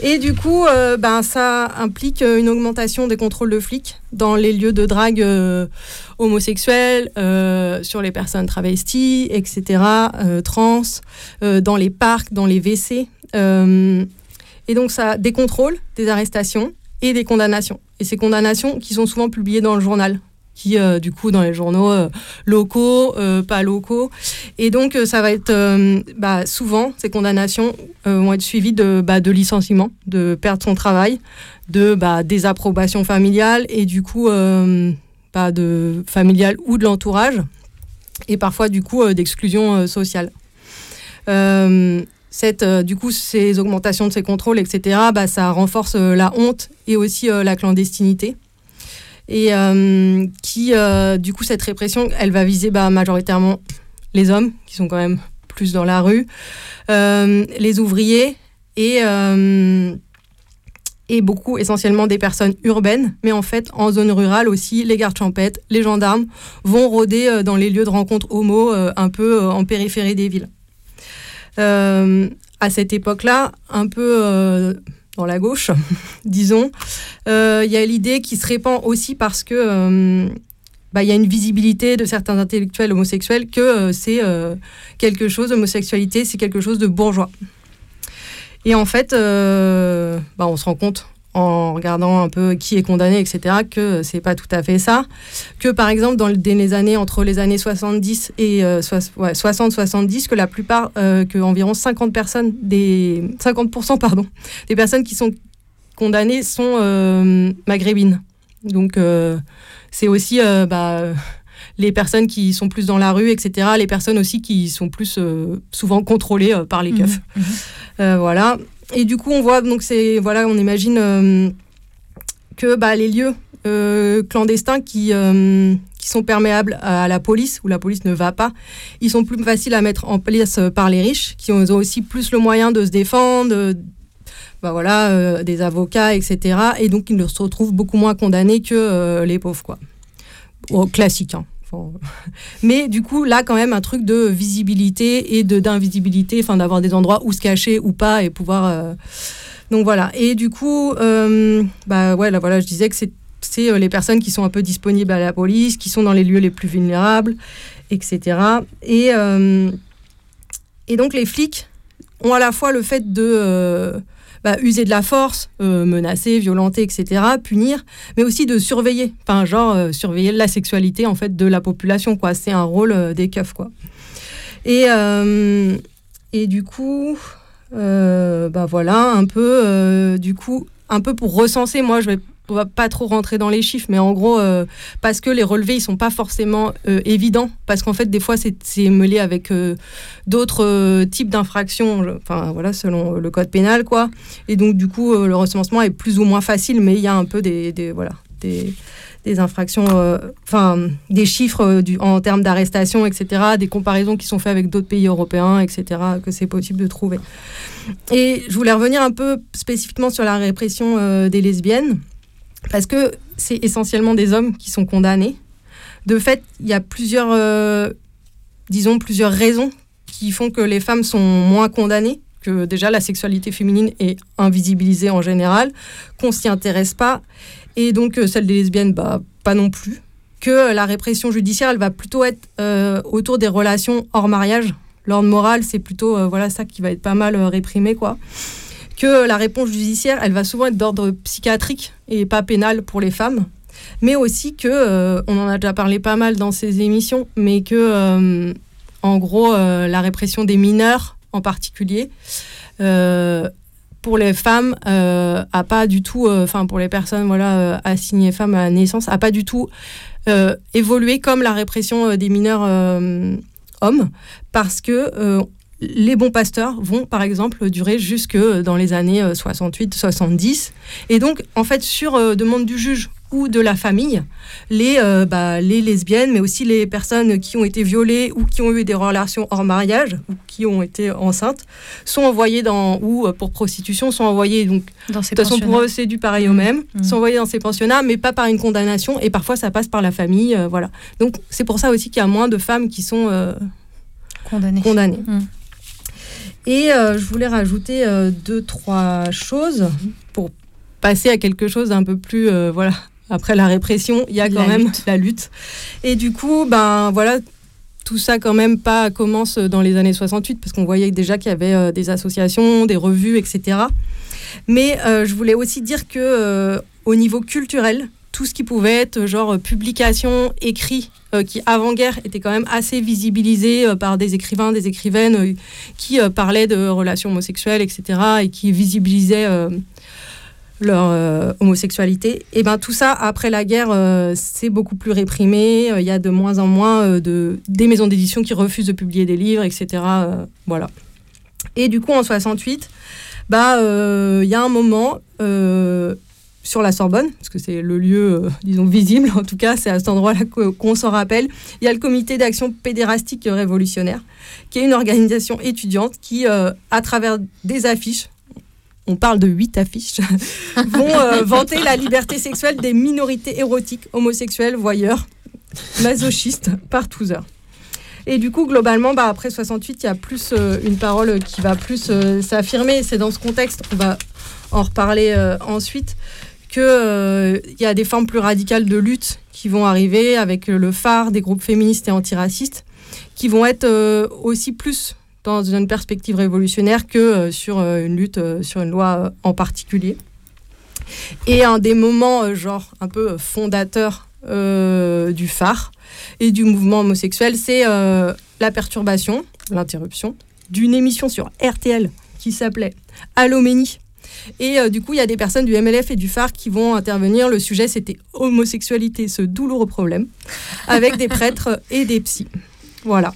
Et du coup, euh, ben, ça implique euh, une augmentation des contrôles de flics dans les lieux de drague euh, homosexuels, sur les personnes travesties, etc., trans, dans les parcs, dans les WC. et donc, ça des contrôles, des arrestations et des condamnations. Et ces condamnations qui sont souvent publiées dans le journal, qui, euh, du coup, dans les journaux euh, locaux, euh, pas locaux. Et donc, ça va être bah, souvent, ces condamnations vont être suivies de, bah, de licenciement, de perdre son travail, de bah, désapprobation familiale et du coup, euh, bah, de familiale ou de l'entourage. Et parfois, du coup, d'exclusion sociale. Cette, du coup, ces augmentations de ces contrôles, etc., bah, ça renforce la honte et aussi la clandestinité. Et euh, qui, euh, du coup, cette répression, elle va viser bah, majoritairement les hommes, qui sont quand même plus dans la rue, euh, les ouvriers et, et beaucoup, essentiellement, des personnes urbaines. Mais en fait, en zone rurale aussi, les gardes champêtres, les gendarmes vont rôder dans les lieux de rencontre homo, un peu en périphérie des villes. À cette époque-là, un peu dans la gauche, disons, euh, il y a l'idée qui se répand aussi parce que euh, bah, il y a une visibilité de certains intellectuels homosexuels que euh, c'est quelque chose, homosexualité, c'est quelque chose de bourgeois. Et en fait, bah, on se rend compte en regardant un peu qui est condamné, etc., que c'est pas tout à fait ça. Que par exemple, dans les années entre les années 70 et euh, soix- ouais, 60-70, que la plupart, euh, que environ 50 personnes, des 50% pardon, des personnes qui sont condamnées sont euh, maghrébines. Donc euh, c'est aussi euh, bah, les personnes qui sont plus dans la rue, etc. Les personnes aussi qui sont plus euh, souvent contrôlées euh, par les keufs. Euh, voilà. Et du coup, on voit, donc c'est, voilà, on imagine euh, que bah, les lieux euh, clandestins qui, euh, qui sont perméables à la police, où la police ne va pas, ils sont plus faciles à mettre en place par les riches, qui ont, aussi plus le moyen de se défendre, bah voilà, des avocats, etc. Et donc, ils se retrouvent beaucoup moins condamnés que les pauvres, quoi. Classique, hein. Mais du coup, là, quand même, un truc de visibilité et de d'invisibilité, enfin, d'avoir des endroits où se cacher ou pas et pouvoir. euh, Donc voilà. Et du coup, euh, bah ouais, là, voilà, je disais que c'est c'est, euh, les personnes qui sont un peu disponibles à la police, qui sont dans les lieux les plus vulnérables, etc. Et, euh, et donc, les flics ont à la fois le fait de. Bah, user de la force, euh, menacer, violenter, etc., punir, mais aussi de surveiller, enfin genre euh, surveiller la sexualité en fait de la population quoi. C'est un rôle euh, des keufs quoi. Et euh, et du coup, bah voilà un peu du coup un peu pour recenser. Moi je vais on va pas trop rentrer dans les chiffres, mais en gros, euh, parce que les relevés, ils sont pas forcément euh, évidents, parce qu'en fait, des fois, c'est mêlé avec euh, d'autres types d'infractions, enfin voilà, selon le code pénal, quoi. Et donc, du coup, le recensement est plus ou moins facile, mais il y a un peu des, voilà, des, infractions, enfin, des chiffres en termes d'arrestation, etc., des comparaisons qui sont faites avec d'autres pays européens, etc., que c'est possible de trouver. Et je voulais revenir un peu spécifiquement sur la répression des lesbiennes, parce que c'est essentiellement des hommes qui sont condamnés. De fait, il y a plusieurs, euh, disons, plusieurs raisons qui font que les femmes sont moins condamnées que déjà la sexualité féminine est invisibilisée en général, qu'on s'y intéresse pas, et donc euh, celle des lesbiennes, bah, pas non plus. Que la répression judiciaire, elle va plutôt être euh, autour des relations hors mariage. L'ordre moral, c'est plutôt euh, voilà ça qui va être pas mal euh, réprimé, quoi. Que la réponse judiciaire, elle va souvent être d'ordre psychiatrique et pas pénal pour les femmes. Mais aussi que, euh, on en a déjà parlé pas mal dans ces émissions, mais que, euh, en gros, euh, la répression des mineurs en particulier, pour les femmes, a pas du tout, enfin pour les personnes voilà, assignées femmes à la naissance, a pas du tout évolué comme la répression des mineurs hommes, parce que les bons pasteurs vont, par exemple, durer jusque dans les années 68-70. Et donc, en fait, sur euh, demande du juge ou de la famille, les, euh, bah, les lesbiennes, mais aussi les personnes qui ont été violées ou qui ont eu des relations hors mariage ou qui ont été enceintes, sont envoyées dans, ou euh, pour prostitution, sont envoyées, donc, Dans ces de toute façon, pour eux, c'est du pareil au même, Mmh. sont envoyées dans ces pensionnats, mais pas par une condamnation, et parfois ça passe par la famille, euh, voilà. Donc, c'est pour ça aussi qu'il y a moins de femmes qui sont euh, Condamné. condamnées. Mm. Et euh, je voulais rajouter euh, deux, trois choses pour passer à quelque chose d'un peu plus, euh, voilà, après la répression, il y a quand La même lutte. la lutte. Et du coup, ben voilà, tout ça quand même pas commence dans les années 68 parce qu'on voyait déjà qu'il y avait des associations, des revues, etc. Mais je voulais aussi dire que au niveau culturel, tout ce qui pouvait être euh, genre euh, publication, écrit, euh, qui avant-guerre était quand même assez visibilisé par des écrivains, des écrivaines qui parlaient de relations homosexuelles, etc. et qui visibilisaient leur homosexualité. Et ben tout ça après la guerre, c'est beaucoup plus réprimé. Il y a de moins en moins de des maisons d'édition qui refusent de publier des livres, etc. Voilà. Et du coup en 68, bah il y a un moment. Sur la Sorbonne, parce que c'est le lieu, euh, disons, visible, en tout cas, c'est à cet endroit-là qu'o- qu'on s'en rappelle. Il y a le comité d'action pédérastique révolutionnaire, qui est une organisation étudiante qui, euh, à travers des affiches, on parle de huit affiches, vont euh, vanter la liberté sexuelle des minorités érotiques, homosexuelles, voyeurs, masochistes, par heures. Et du coup, globalement, bah, après 68, il y a plus une parole qui va plus s'affirmer. C'est dans ce contexte, on va en reparler ensuite, qu'il y a des formes plus radicales de lutte qui vont arriver avec euh, le phare des groupes féministes et antiracistes, qui vont être euh, aussi plus dans une perspective révolutionnaire que euh, sur euh, une lutte, euh, sur une loi euh, en particulier. Et un des moments, euh, genre, un peu euh, fondateurs euh, du phare et du mouvement homosexuel, c'est euh, la perturbation, l'interruption, d'une émission sur RTL qui s'appelait Alloménie. Et euh, du coup, il y a des personnes du MLF et du phare qui vont intervenir. Le sujet, c'était homosexualité, ce douloureux problème, avec des prêtres et des psys. Voilà.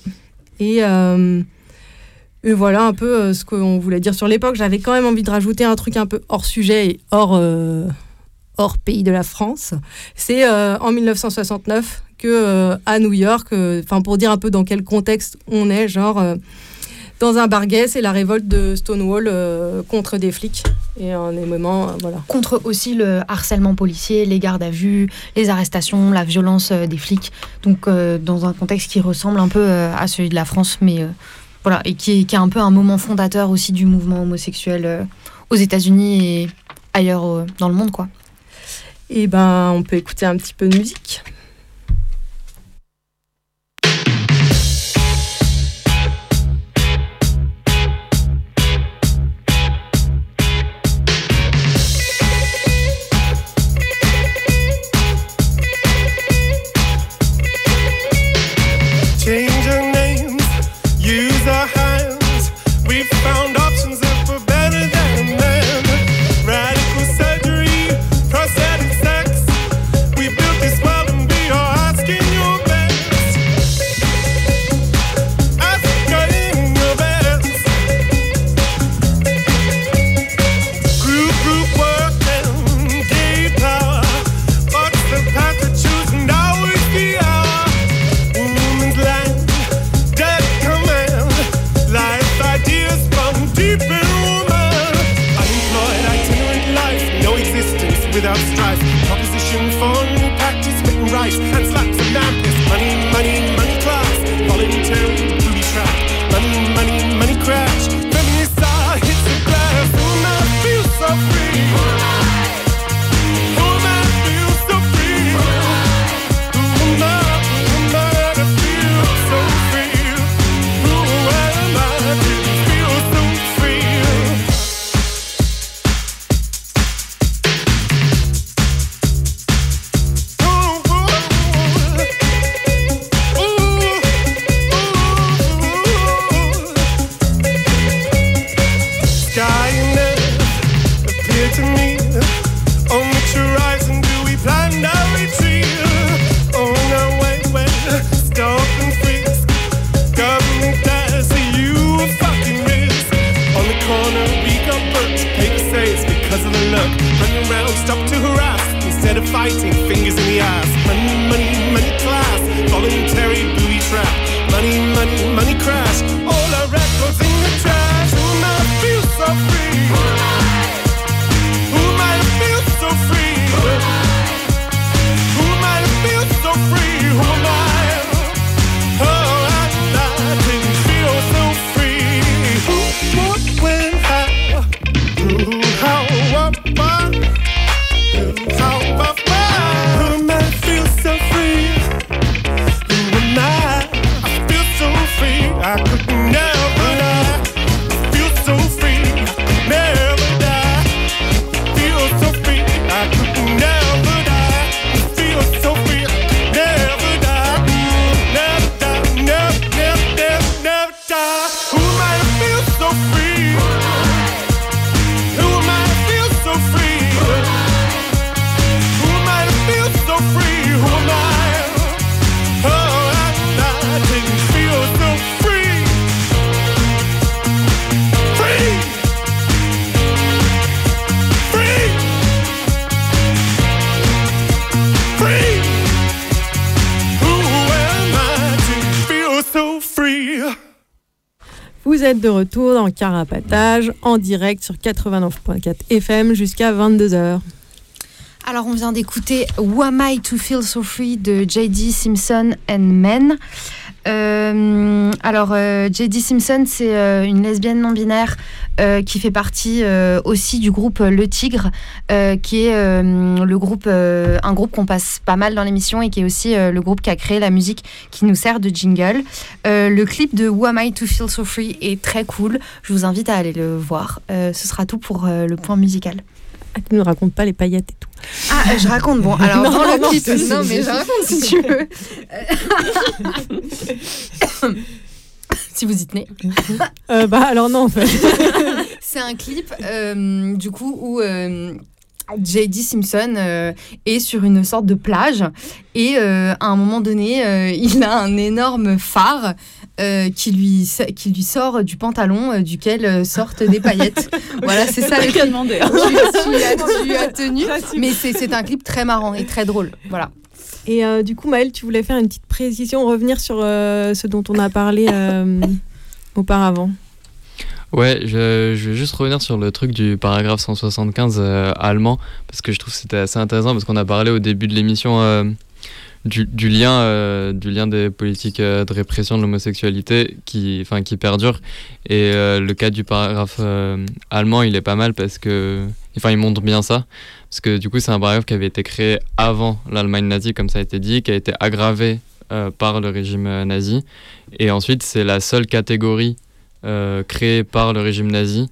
Et, euh, voilà un peu euh, ce qu'on voulait dire sur l'époque. J'avais quand même envie de rajouter un truc un peu hors sujet et hors, hors pays de la France. C'est en 1969 que à New York, enfin pour dire un peu dans quel contexte on est, genre dans un bar gay, c'est la révolte de Stonewall euh, contre des flics et un euh, voilà. Contre aussi le harcèlement policier, les gardes à vue, les arrestations, la violence euh, des flics. Donc dans un contexte qui ressemble un peu à celui de la France, mais voilà, et qui est, qui est un peu un moment fondateur aussi du mouvement homosexuel aux États-Unis et ailleurs dans le monde, quoi. Et ben, on peut écouter un petit peu de musique. Carapatage en direct sur 89.4 FM jusqu'à 22h. Alors, on vient d'écouter Who Am I to Feel So Free de J.D. Simpson and Men. Euh, alors, euh, J.D. Simpson, c'est euh, une lesbienne non-binaire euh, qui fait partie aussi du groupe Le Tigre, euh, qui est euh, le groupe, euh, un groupe qu'on passe pas mal dans l'émission et qui est aussi euh, le groupe qui a créé la musique qui nous sert de jingle. Euh, le clip de Who Am I to Feel So Free est très cool. Je vous invite à aller le voir. Euh, ce sera tout pour euh, le point musical. Ah, tu ne racontes pas les paillettes et tout. Ah, euh, je raconte. Bon, alors Non, dans non, le non, clip, non, mais je raconte si tu veux. si vous y tenez. Euh, bah alors non en fait. C'est un clip euh, du coup où euh, J.D. Simpson euh, est sur une sorte de plage et euh, à un moment donné, euh, il a un énorme phare euh, qui, lui, qui lui sort du pantalon euh, duquel sortent des paillettes. voilà, c'est ça le clip. demandé. Tu, tu as, tu as tenu, mais c'est c'est un clip très marrant et très drôle. Voilà. Et euh, du coup Maëlle, tu voulais faire une petite précision, revenir sur euh, ce dont on a parlé euh, auparavant. Ouais, je, je vais juste revenir sur le truc du paragraphe 175 euh, allemand, parce que je trouve que c'était assez intéressant, parce qu'on a parlé au début de l'émission euh, du, lien, euh, du lien des politiques de répression de l'homosexualité qui, qui perdure. Et le cas du paragraphe allemand, il est pas mal parce que, enfin, il montre bien ça, parce que du coup, c'est un paragraphe qui avait été créé avant l'Allemagne nazie, comme ça a été dit, qui a été aggravé par le régime nazi. Et ensuite, c'est la seule catégorie euh, créée par le régime nazi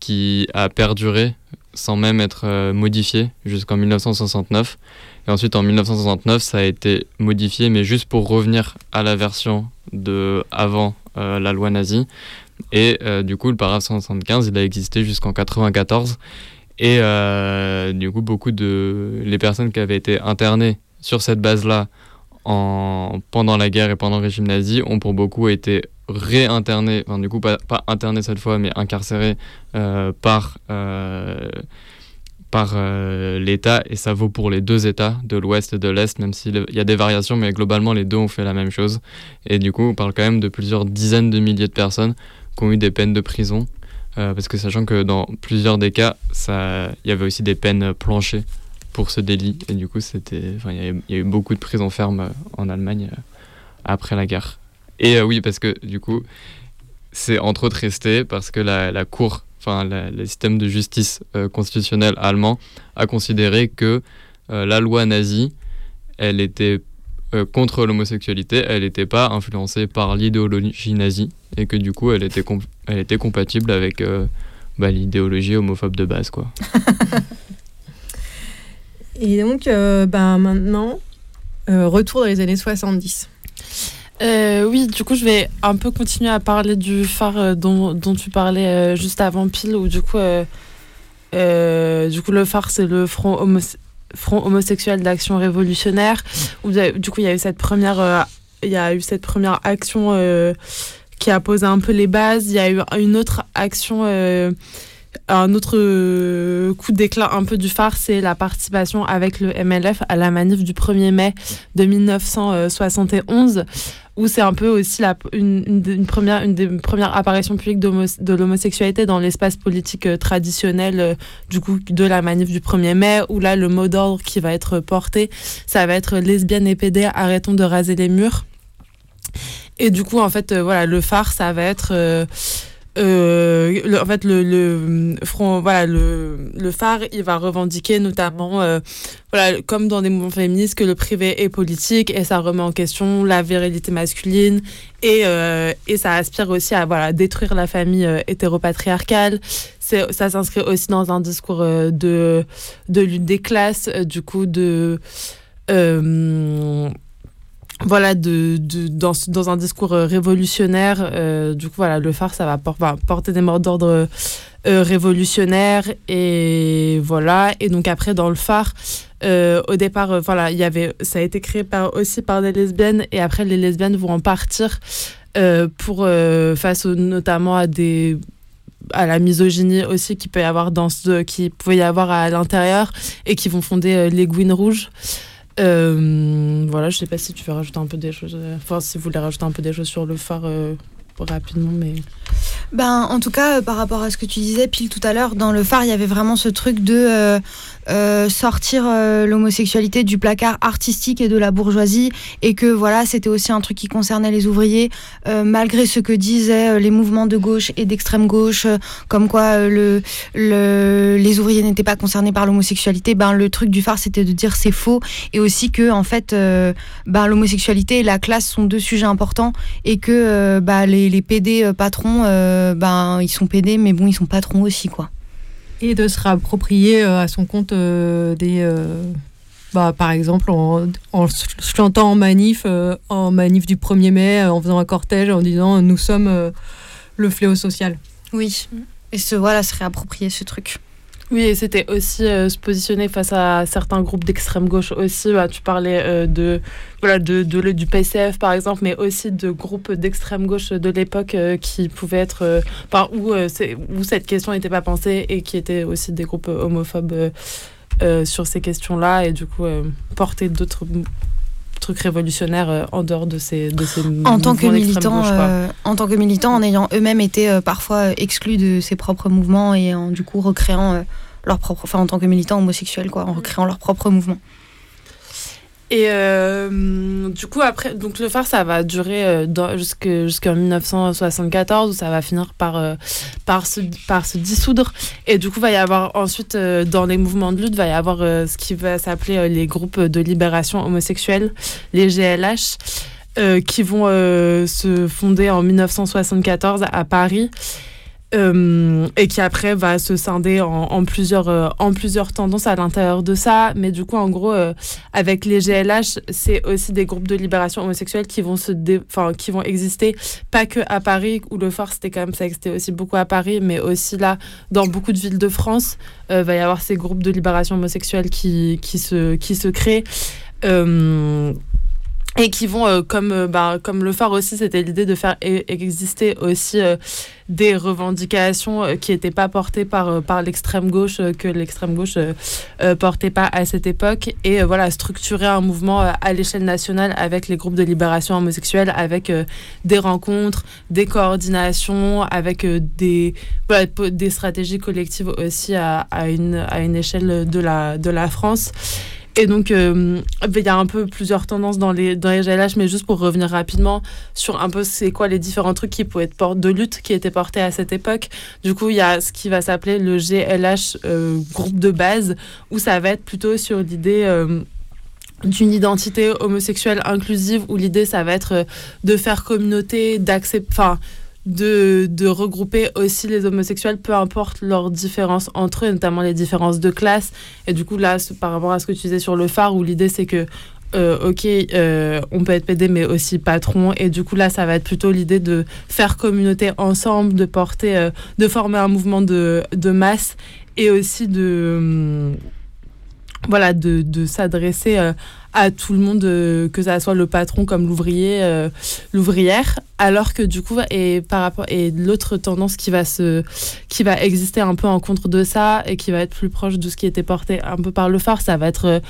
qui a perduré sans même être euh, modifié jusqu'en 1969. Et ensuite, en 1969, ça a été modifié, mais juste pour revenir à la version de avant euh, la loi nazie. Et du coup, le paragraphe 175, il a existé jusqu'en 94. Et du coup, beaucoup de les personnes qui avaient été internées sur cette base-là en, pendant la guerre et pendant le régime nazi ont pour beaucoup été réinternées, enfin du coup pas, internées cette fois, mais incarcérées euh, par, euh, par euh, l'État. Et ça vaut pour les deux États, de l'Ouest et de l'Est, même s'il y a des variations, mais globalement les deux ont fait la même chose. Et du coup, on parle quand même de plusieurs dizaines de milliers de personnes qui ont eu des peines de prison. Parce que sachant que dans plusieurs des cas, il y avait aussi des peines planchées pour ce délit. Et du coup, c'était, il y a eu- beaucoup de prisons fermes euh, en Allemagne euh, après la guerre. Et euh, oui, parce que du coup, c'est entre autres resté parce que la, la Cour, enfin, le système de justice euh, constitutionnel allemand a considéré que la loi nazie, elle était contre l'homosexualité, elle n'était pas influencée par l'idéologie nazie et que du coup, elle était, elle était compatible avec bah, l'idéologie homophobe de base, quoi. Et donc euh, bah, maintenant, euh, retour dans les années 70. Euh, oui, du coup, je vais un peu continuer à parler du phare euh, dont, tu parlais euh, juste avant pile, où du coup, du coup, le phare, c'est le front, homo front homosexuel d'action révolutionnaire. Où, du coup, il y a eu cette première, il y a eu cette première action qui a posé un peu les bases. Il y a eu une autre action un autre euh, coup d'éclat un peu du phare, c'est la participation avec le MLF à la manif du 1er mai de 1971, où c'est un peu aussi la, une, une, première, une des premières de l'homosexualité dans l'espace politique euh, traditionnel euh, du de la manif du 1er mai, où là le mot d'ordre qui va être porté, ça va être lesbiennes et PD, arrêtons de raser les murs. Et du coup, en fait, voilà, le phare, ça va être le, en fait, le, le, front, voilà, le, le phare, il va revendiquer notamment, euh, voilà, comme dans des mouvements féministes, que le privé est politique et ça remet en question la virilité masculine et, euh, et ça aspire aussi à voilà, détruire la famille euh, hétéropatriarcale. Ça s'inscrit aussi dans un discours euh, de, de lutte des classes, du coup, de voilà, de, de, dans, dans un discours euh, révolutionnaire. Euh, voilà, le phare, ça va, porter des mots d'ordre euh, révolutionnaires. Et voilà. Et donc, après, dans le phare, au départ, voilà, il y avait, ça a été créé par, aussi par des lesbiennes. Et après, les lesbiennes vont en partir pour, face notamment à des à la misogynie aussi qui peut y avoir dans ce, qui pouvait y avoir à l'intérieur et qui vont fonder les Gouines Rouges. Euh, voilà, je sais pas si tu veux rajouter un peu des choses. Euh, enfin, si vous voulez rajouter un peu des choses sur le phare euh, rapidement, mais. Ben, en tout cas, par rapport à ce que tu disais, pile tout à l'heure, dans le phare, il y avait vraiment ce truc de euh, sortir euh, l'homosexualité du placard artistique et de la bourgeoisie et que voilà c'était aussi un truc qui concernait les ouvriers euh, malgré ce que disaient les mouvements de gauche et d'extrême gauche comme quoi le, le, les ouvriers n'étaient pas concernés par l'homosexualité ben le truc du phare c'était de dire c'est faux et aussi que en fait ben, l'homosexualité et la classe sont deux sujets importants et que ben, les, les PD patrons ben ils sont PD mais bon ils sont patrons aussi quoi et de se réapproprier euh, à son compte euh, des. Euh, bah, par exemple, en, en chantant en manif, en manif du 1er mai, en faisant un cortège, en disant nous sommes le fléau social. Oui, et se, voilà, se réapproprier ce truc. Oui, et c'était aussi se positionner face à certains groupes d'extrême gauche aussi. Bah, tu parlais de, voilà, de, de, du PCF par exemple, mais aussi de groupes d'extrême gauche de l'époque qui pouvaient être. Enfin, où, où cette question n'était pas pensée et qui étaient aussi des groupes homophobes sur ces questions-là et du coup porter d'autres trucs révolutionnaires en dehors de ces, de ces en tant que militant euh, en tant que militant en ayant eux-mêmes été euh, parfois exclus de ses propres mouvements et en du coup recréant euh, leur propre enfin en tant que militant homosexuel quoi en recréant leur propre mouvement et euh, du coup, après, donc le phare, ça va durer euh, jusqu'en 1974, où ça va finir par, euh, par, se, par se dissoudre. Et du coup, va y avoir ensuite, dans les mouvements de lutte, va y avoir ce qui va s'appeler les groupes de libération homosexuelle, les GLH. qui vont se fonder en 1974 à Paris euh, et qui après va se scinder en, plusieurs, euh, en plusieurs tendances à l'intérieur de ça. Mais du coup, en gros, euh, avec les GLH, c'est aussi des groupes de libération homosexuelle qui vont, se qui vont exister, pas que à Paris, où le phare, c'était quand même, ça existait aussi beaucoup à Paris, mais aussi là, dans beaucoup de villes de France, va y avoir ces groupes de libération homosexuelle qui, qui, se, qui se créent et qui vont euh, comme euh, bah, comme le phare aussi c'était l'idée de faire e-, exister aussi euh, des revendications qui n'étaient pas portées par par l'extrême gauche que l'extrême gauche portait pas à cette époque. Et voilà structurer un mouvement à l'échelle nationale avec les groupes de libération homosexuelle avec des rencontres des coordinations avec des voilà, des stratégies collectives aussi à, à une à une échelle de la de la France et donc, euh, il y a un peu plusieurs tendances dans les, dans les GLH, mais juste pour revenir rapidement sur un peu c'est quoi les différents trucs qui pouvaient être de lutte qui étaient portés à cette époque. Du coup, il y a ce qui va s'appeler le GLH euh, groupe de base, où ça va être plutôt sur l'idée. Euh, d'une identité homosexuelle inclusive où l'idée ça va être de faire communauté, d'accepter, de, de, regrouper aussi les homosexuels, peu importe leurs différences entre eux, notamment les différences de classe. Et du coup, là, par rapport à ce que tu disais sur le phare, où l'idée c'est que, euh, ok, euh, on peut être PD, mais aussi patron. Et du coup, là, ça va être plutôt l'idée de faire communauté ensemble, de porter, euh, de former un mouvement de, de masse et aussi de hum, voilà de, de s'adresser à tout le monde euh, que ça soit le patron comme l'ouvrier euh, l'ouvrière. Alors que du coup et par rapport et l'autre tendance qui va se qui va exister un peu en contre de ça et qui va être plus proche de ce qui était porté un peu par le phare ça va être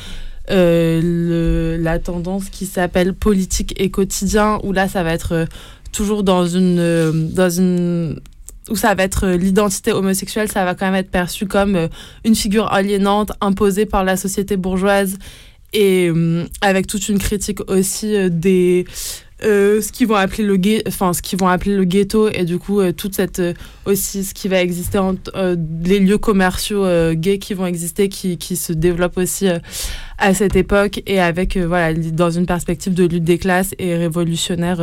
euh, la tendance qui s'appelle politique et quotidien où là ça va être toujours dans une dans une où ça va être l'identité homosexuelle, ça va quand même être perçu comme une figure aliénante imposée par la société bourgeoise et euh, avec toute une critique aussi euh, des euh, ce qu'ils vont appeler le enfin ce qu'ils vont appeler le ghetto et du coup euh, toute cette aussi ce qui va exister en, euh, les lieux commerciaux gays qui vont exister qui, qui se développent aussi à cette époque et avec voilà dans une perspective de lutte des classes et révolutionnaire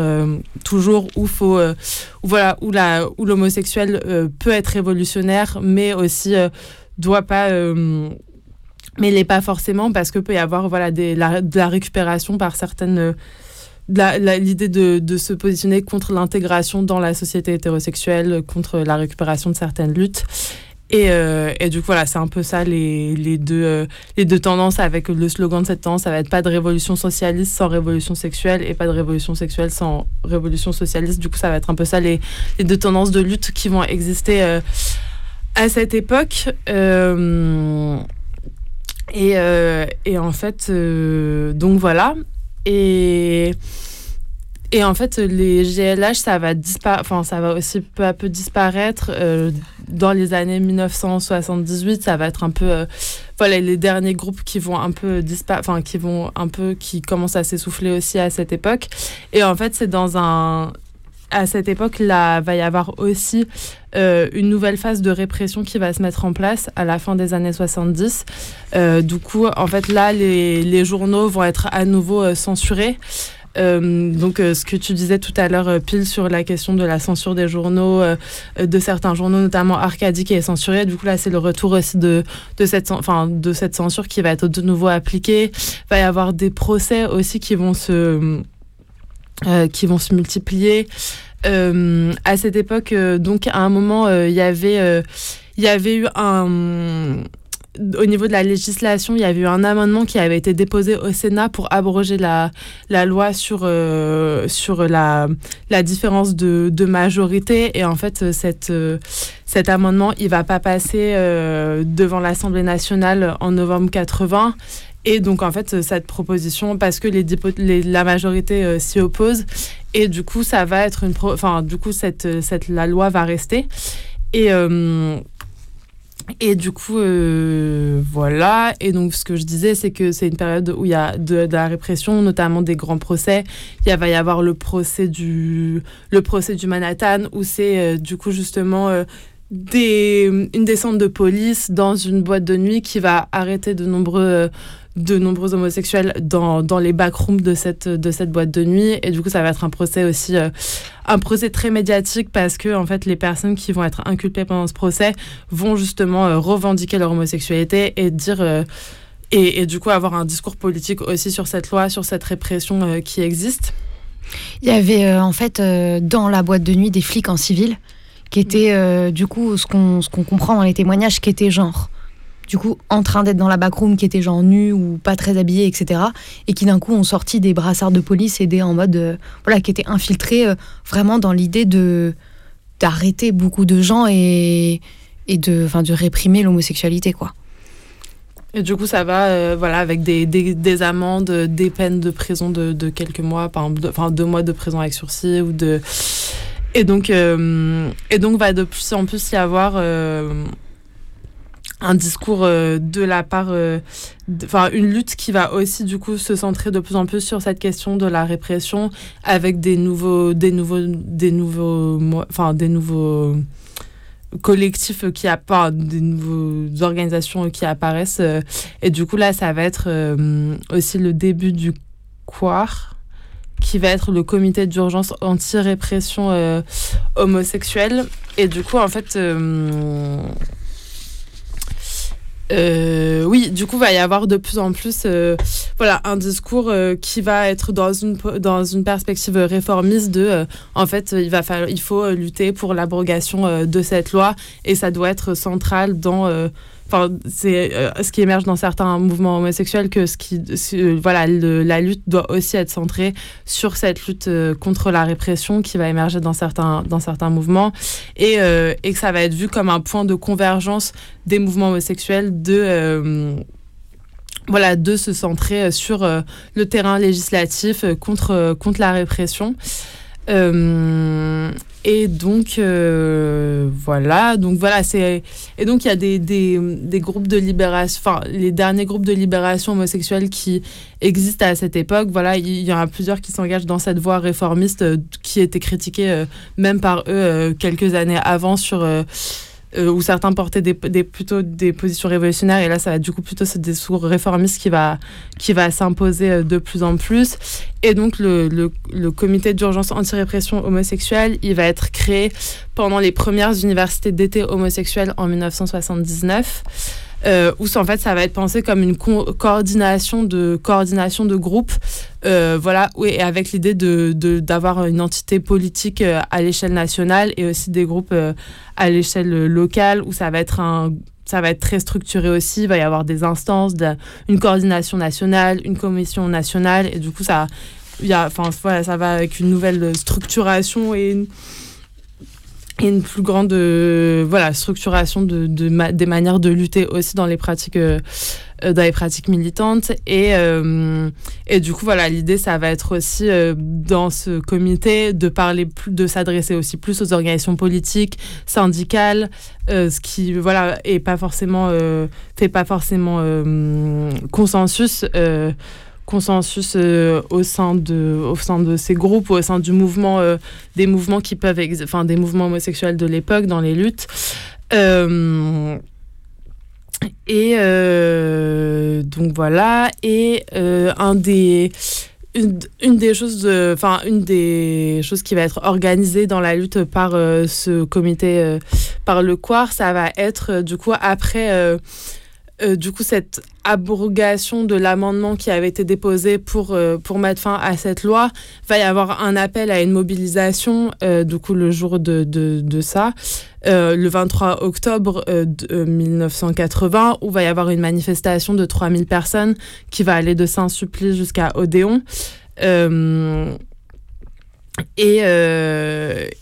toujours où faut voilà où la où l'homosexuel peut être révolutionnaire mais aussi doit pas mais l'est pas forcément parce que peut y avoir voilà de la récupération par certaines euh, l'idée de, se positionner contre l'intégration dans la société hétérosexuelle contre la récupération de certaines luttes. Et, euh, et du coup voilà c'est un peu ça les, les deux euh, les deux tendances avec le slogan de cette tendance. Ça va être pas de révolution socialiste sans révolution sexuelle et pas de révolution sexuelle sans révolution socialiste. Du coup ça va être un peu ça les, deux tendances de lutte qui vont exister à cette époque et, euh, et en fait, euh, donc voilà. Et, et en fait, les GLH, ça va, enfin, ça va aussi peu à peu disparaître. euh, dans les années 1978, ça va être un peu voilà, les derniers groupes qui vont un peu enfin, qui vont un peu, qui commencent à s'essouffler aussi à cette époque. Et en fait, c'est dans un. À cette époque, là, va y avoir aussi euh, une nouvelle phase de répression qui va se mettre en place à la fin des années 70. Euh, du coup, en fait, là, les, journaux vont être à nouveau euh, censurés. Euh, donc, ce que tu disais tout à l'heure, pile sur la question de la censure des journaux, de certains journaux, notamment Arcadie qui est censuré. Du coup, là, c'est le retour aussi de, de, cette, enfin, de cette censure qui va être de nouveau appliquée. Il va y avoir des procès aussi qui vont se, qui vont se multiplier. Euh, à cette époque, euh, donc à un moment, euh, il y avait, euh, il y avait eu un au niveau de la législation, il y avait eu un amendement qui avait été déposé au Sénat pour abroger la, loi sur, euh, sur la, différence de, majorité. Et en fait, euh, euh, cet amendement, il va pas passer euh, devant l'Assemblée nationale en novembre 80. Et donc, en fait, cette proposition, parce que les, les- la majorité euh, s'y oppose, et du coup, ça va être une. Enfin, du coup, cette, cette, la loi va rester. Et. euh, et du coup, euh, voilà. Et donc, ce que je disais, c'est que c'est une période où il y a de, la répression, notamment des grands procès. Il va y avoir le procès du, le procès du Manhattan, où c'est euh, du coup justement euh, des, une descente de police dans une boîte de nuit qui va arrêter de nombreux, euh, de nombreux homosexuels dans, dans les backrooms de cette, de cette boîte de nuit. Et du coup, ça va être un procès aussi, euh, un procès très médiatique parce que, en fait, les personnes qui vont être inculpées pendant ce procès vont justement euh, revendiquer leur homosexualité et dire. euh, et, et du coup, avoir un discours politique aussi sur cette loi, sur cette répression qui existe. Il y avait en fait dans la boîte de nuit des flics en civil qui étaient du coup ce qu'on ce qu'on comprend dans les témoignages qui étaient genre du coup en train d'être dans la backroom qui étaient genre nus ou pas très habillés etc et qui d'un coup ont sorti des brassards de police et des en mode euh, voilà qui étaient infiltrés euh, vraiment dans l'idée de d'arrêter beaucoup de gens et et de de réprimer l'homosexualité quoi. Et du coup, ça va euh, voilà, avec des, des, des amendes, des peines de prison de, de quelques mois, par enfin deux mois de prison avec sursis. Ou de... et, donc, et donc, va de plus en plus y avoir un discours euh, de la part, euh, enfin une lutte qui va aussi du coup se centrer de plus en plus sur cette question de la répression avec des nouveaux, des nouveaux, des nouveaux, enfin des nouveaux collectifs qui apparent, des nouvelles organisations qui apparaissent. euh, et du coup, là, ça va être aussi le début du QUAR, qui va être le comité d'urgence anti-répression homosexuelle. Et du coup, en fait. Euh, euh, oui, du coup, va y avoir de plus en plus euh, voilà, un discours euh, qui va être dans une, dans une perspective réformiste de, euh, en fait, il, va falloir, il faut lutter pour l'abrogation euh, de cette loi et ça doit être central dans... euh, Enfin, c'est euh, ce qui émerge dans certains mouvements homosexuels que ce qui, ce- voilà, la lutte doit aussi être centrée sur cette lutte euh, contre la répression qui va émerger dans certains, dans certains mouvements et, euh, et que ça va être vu comme un point de convergence des mouvements homosexuels de, euh, voilà, de se centrer sur euh, le terrain législatif euh, contre, euh, contre la répression. Euh, et donc euh, voilà, donc voilà, et donc il y a des, des, groupes de libération, enfin les derniers groupes de libération homosexuelle qui existent à cette époque. Voilà, il y, en a plusieurs qui s'engagent dans cette voie réformiste euh, qui était critiquée euh, même par eux quelques années avant sur euh, où certains portaient des, plutôt des positions révolutionnaires et là ça va du coup plutôt ce discours réformiste qui va qui va s'imposer euh, de plus en plus. Et donc le, le, le comité d'urgence anti-répression homosexuelle il va être créé pendant les premières universités d'été homosexuelles en 1979 euh, où en fait ça va être pensé comme une co- coordination de coordination de groupes euh, voilà et avec l'idée de d'avoir une entité politique euh, à l'échelle nationale et aussi des groupes euh, à l'échelle locale où ça va être un ça va être très structuré aussi, il va y avoir des instances, de- une coordination nationale, une commission nationale, et du coup, ça, y a, voilà, ça va avec une nouvelle structuration et une, une plus grande euh, voilà, structuration de, de ma- des manières de lutter aussi dans les pratiques, euh, euh, dans les pratiques militantes. Et, euh, et du coup, voilà, l'idée, ça va être aussi euh, dans ce comité de parler plus, de s'adresser aussi plus aux organisations politiques, syndicales, ce qui voilà est pas forcément fait pas forcément consensus. Consensus euh, au sein de au sein de ces groupes ou au sein du mouvement euh, des mouvements qui peuvent enfin des mouvements homosexuels de l'époque dans les luttes. Euh, et donc voilà. Et un des une, des choses enfin une des choses qui va être organisée dans la lutte par ce comité par le Quar ça va être du coup après euh, du coup, cette abrogation de l'amendement qui avait été déposé pour, euh, pour mettre fin à cette loi, va y avoir un appel à une mobilisation, euh, du coup, le jour de, de, ça, le 23 octobre de- euh, 1980, où va y avoir une manifestation de 3000 personnes qui va aller de Saint-Supplice jusqu'à Odéon. Et,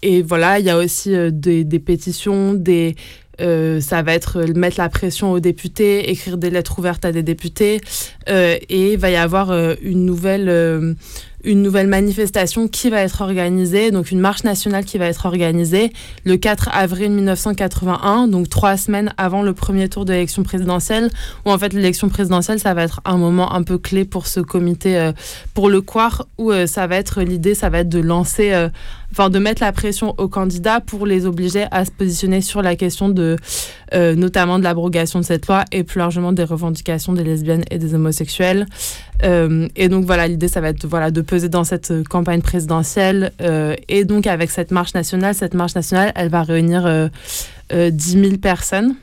et voilà, il y a aussi des pétitions, des, euh, ça va être euh, mettre la pression aux députés, écrire des lettres ouvertes à des députés, euh, et il va y avoir une nouvelle, une nouvelle manifestation qui va être organisée, donc une marche nationale qui va être organisée le 4 avril 1981, donc trois semaines avant le premier tour de l'élection présidentielle, où en fait l'élection présidentielle, ça va être un moment un peu clé pour ce comité, pour le Quar, où ça va être l'idée, ça va être de lancer, enfin de mettre la pression aux candidats pour les obliger à se positionner sur la question de, euh, notamment de l'abrogation de cette loi et plus largement des revendications des lesbiennes et des homosexuels. Euh, et donc voilà, l'idée, ça va être voilà, de peser dans cette campagne présidentielle. euh, et donc avec cette marche nationale, cette marche nationale, elle va réunir euh, euh, 10 000 personnes.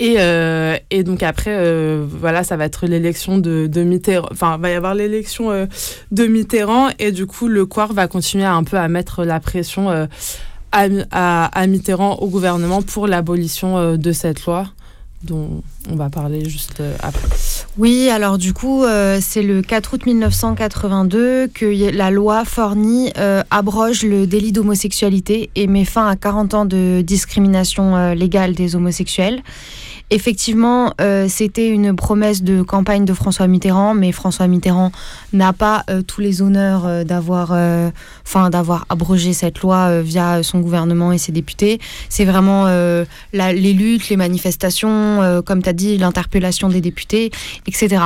Et, euh, et donc après, euh, voilà, ça va être l'élection de, de Mitterrand. Enfin, va y avoir l'élection euh, de Mitterrand. Et du coup, le Quar va continuer un peu à mettre la pression à, Mitterrand au gouvernement pour l'abolition de cette loi dont on va parler juste après. Oui, alors du coup, c'est le 4 août 1982 que la loi Forny euh, abroge le délit d'homosexualité et met fin à 40 ans de discrimination légale des homosexuels. Effectivement, euh, c'était une promesse de campagne de François Mitterrand, mais François Mitterrand n'a pas euh, tous les honneurs euh, d'avoir, enfin, d'avoir abrogé cette loi via son gouvernement et ses députés. C'est vraiment les luttes, les manifestations, comme tu as dit, l'interpellation des députés, etc.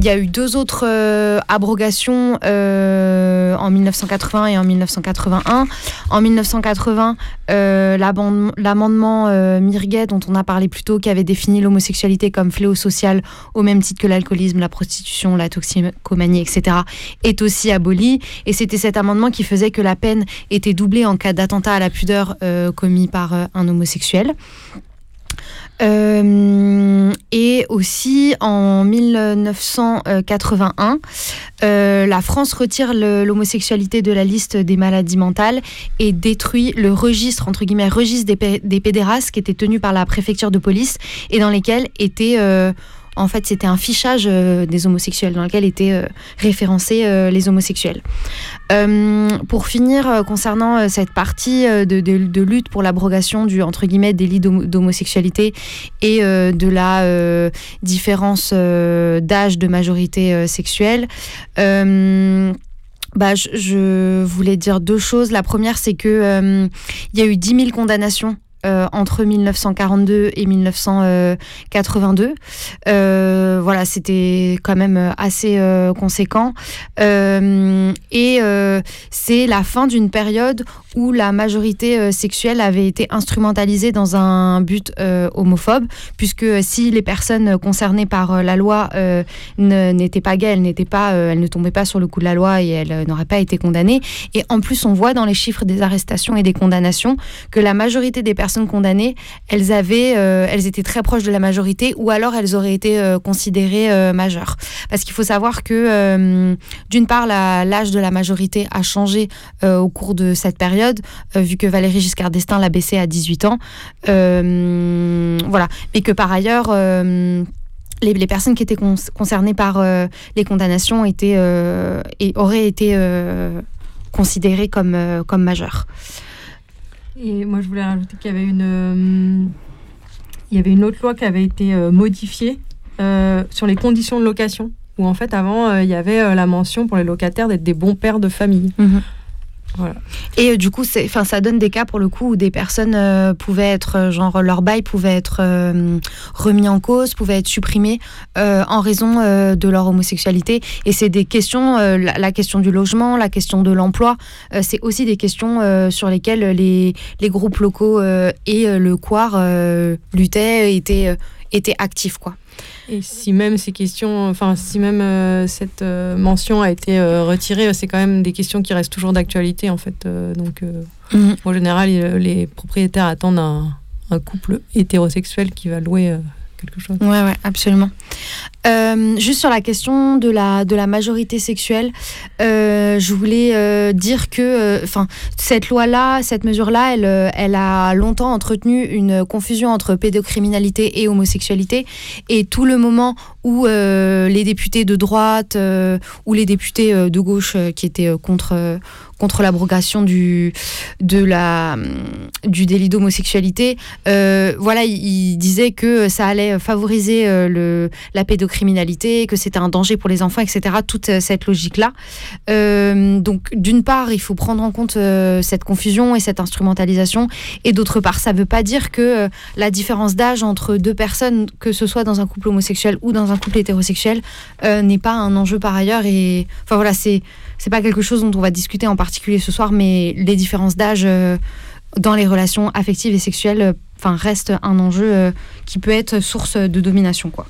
il y a eu deux autres euh, abrogations euh, en 1980 et en 1981. En 1980, euh, l'amendement Mirguet, dont on a parlé plus tôt, qui avait défini l'homosexualité comme fléau social au même titre que l'alcoolisme, la prostitution, la toxicomanie, etc., est aussi aboli. Et c'était cet amendement qui faisait que la peine était doublée en cas d'attentat à la pudeur commis par un homosexuel. Euh, et aussi en 1981, euh, la France retire l'homosexualité de la liste des maladies mentales et détruit le registre, entre guillemets, registre des, des qui était tenu par la préfecture de police et dans lesquels étaient... euh, en fait, c'était un fichage euh, des homosexuels dans lequel étaient euh, référencés euh, les homosexuels. Pour finir, concernant cette partie de, lutte pour l'abrogation du entre guillemets délit d'homo- d'homosexualité et de la différence d'âge de majorité sexuelle. bah, je, voulais dire deux choses. La première, c'est que il y a eu 10 000 condamnations euh, entre 1942 et 1982. Euh, voilà, c'était quand même assez euh, conséquent. Euh, et euh, c'est la fin d'une période où la majorité euh, sexuelle avait été instrumentalisée dans un but euh, homophobe, puisque si les personnes concernées par euh, la loi euh, n'étaient pas gays, elles, n'étaient pas, euh, elles ne tombaient pas sur le coup de la loi et elles euh, n'auraient pas été condamnées. Et en plus, on voit dans les chiffres des arrestations et des condamnations que la majorité des personnes condamnées, elles avaient, euh, elles étaient très proches de la majorité, ou alors elles auraient été euh, considérées euh, majeures. Parce qu'il faut savoir que, d'une part, l'âge de la majorité a changé au cours de cette période, vu que Valérie Giscard d'Estaing l'a baissé à 18 ans. Voilà. Mais que par ailleurs, les, personnes qui étaient con- concernées par les condamnations étaient, et auraient été considérées comme, comme majeures. Et moi, je voulais rajouter qu'il y avait une, euh, il y avait une autre loi qui avait été euh, modifiée euh, sur les conditions de location. Où en fait, avant, il y avait la mention pour les locataires d'être des bons pères de famille. Et euh, du coup, ça donne des cas pour le coup où des personnes euh, pouvaient être, euh, genre, leur bail pouvait être remis en cause, pouvait être supprimé en raison de leur homosexualité. Et c'est des questions, la, la question du logement, la question de l'emploi, c'est aussi des questions sur lesquelles les, les groupes locaux et le euh, luttaient, étaient, étaient actifs, quoi. Et si même ces questions, enfin, si même euh, cette euh, mention a été euh, retirée, c'est quand même des questions qui restent toujours d'actualité, en fait. donc, Mhm. en général, les propriétaires attendent un, un couple hétérosexuel qui va louer quelque. Ouais, ouais, absolument. Euh, juste sur la question de la, de la majorité sexuelle, euh, je voulais euh, dire que enfin cette loi-là, cette mesure-là, elle, elle a longtemps entretenu une confusion entre pédocriminalité et homosexualité. Et tout le moment où les députés de droite ou les députés de gauche qui étaient contre, contre l'abrogation du, du délit d'homosexualité, euh, voilà, il, disait que ça allait favoriser euh, le, la pédocriminalité, que c'était un danger pour les enfants, etc. Toute euh, cette logique-là. Donc, d'une part, il faut prendre en compte cette confusion et cette instrumentalisation, et d'autre part, ça ne veut pas dire que la différence d'âge entre deux personnes, que ce soit dans un couple homosexuel ou dans un couple hétérosexuel, n'est pas un enjeu par ailleurs. Et enfin voilà, c'est c'est pas quelque chose dont on va discuter en particulier ce soir, mais les différences d'âge euh, dans les relations affectives et sexuelles, euh, enfin restent un enjeu euh, qui peut être source de domination, quoi.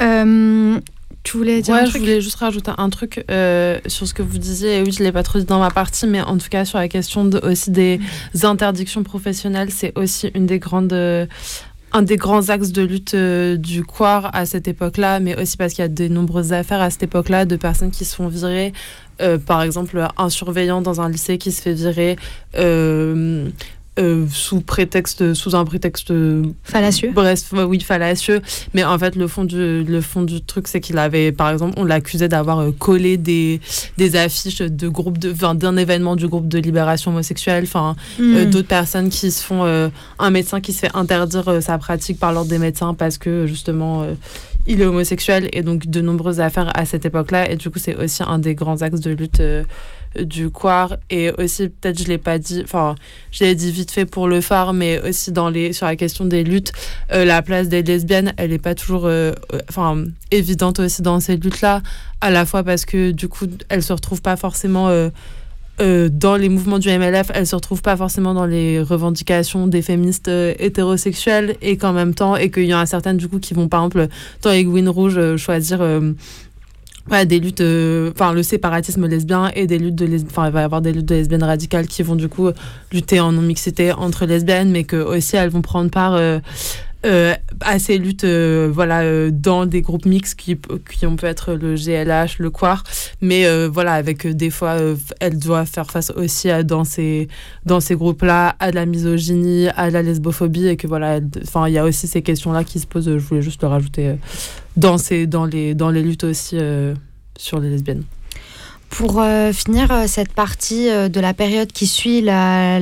Euh, tu voulais dire Ouais, un je truc voulais juste rajouter un truc euh, sur ce que vous disiez. Oui, je l'ai pas trop dit dans ma partie, mais en tout cas sur la question de, aussi des interdictions professionnelles, c'est aussi une des grandes, un des grands axes de lutte euh, du Quar à cette époque-là, mais aussi parce qu'il y a de nombreuses affaires à cette époque-là de personnes qui se font virer. Euh, par exemple, un surveillant dans un lycée qui se fait virer. Euh, euh, sous prétexte sous un prétexte fallacieux. bref euh, oui fallacieux. Mais en fait le fond du le fond du truc c'est qu'il avait par exemple on l'accusait d'avoir euh, collé des des affiches de groupes de d'un événement du groupe de libération homosexuelle. Enfin Mm. euh, d'autres personnes qui se font euh, un médecin qui se fait interdire euh, sa pratique par l'ordre des médecins parce que justement euh, il est homosexuel. Et donc de nombreuses affaires à cette époque-là. Et du coup c'est aussi un des grands axes de lutte euh, du Quar et aussi peut-être je l'ai pas dit enfin je l'ai dit vite fait pour le phare mais aussi dans les sur la question des luttes euh, la place des lesbiennes elle est pas toujours euh, euh, enfin évidente aussi dans ces luttes là à la fois parce que du coup elles se retrouvent pas forcément dans les mouvements du MLF, elles se retrouvent pas forcément dans les revendications des féministes hétérosexuelles et qu'en même temps, et qu'il y en a certaines du coup qui vont par exemple dans les Gwyn Rouge euh, choisir ouais, des luttes, euh, enfin le séparatisme lesbien et des luttes de lesbiennes, enfin il va y avoir des luttes de lesbiennes radicales qui vont du coup lutter en non-mixité entre lesbiennes, mais que aussi elles vont prendre part euh, à ces luttes voilà, euh, dans des groupes mixtes qui, qui ont peut être le GLH, le Quar, mais euh, voilà, avec euh, des fois, elle doit faire face aussi à, dans ces, dans ces groupes-là à la misogynie, à la lesbophobie, et que voilà, enfin, il y a aussi ces questions-là qui se posent, je voulais juste le rajouter, dans, ces, dans, les, dans les luttes aussi sur les lesbiennes. Pour euh, finir euh, cette partie euh, de la période qui suit la,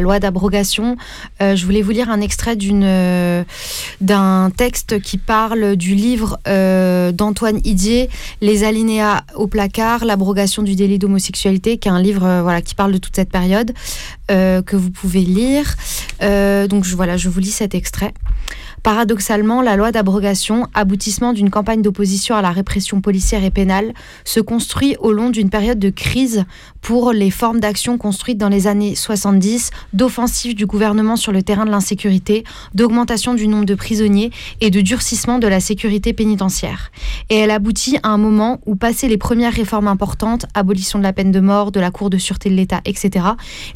loi d'abrogation, je voulais vous lire un extrait d'un texte qui parle du livre d'Antoine Idier, Les alinéas au placard, l'abrogation du délit d'homosexualité, qui est un livre voilà, qui parle de toute cette période, que vous pouvez lire. Donc voilà, je vous lis cet extrait. Paradoxalement, la loi d'abrogation, aboutissement d'une campagne d'opposition à la répression policière et pénale, se construit au long d'une période de crise pour les formes d'action construites dans les années 70, d'offensive du gouvernement sur le terrain de l'insécurité, d'augmentation du nombre de prisonniers et de durcissement de la sécurité pénitentiaire. Et elle aboutit à un moment où, passé les premières réformes importantes, abolition de la peine de mort, de la Cour de sûreté de l'État, etc.,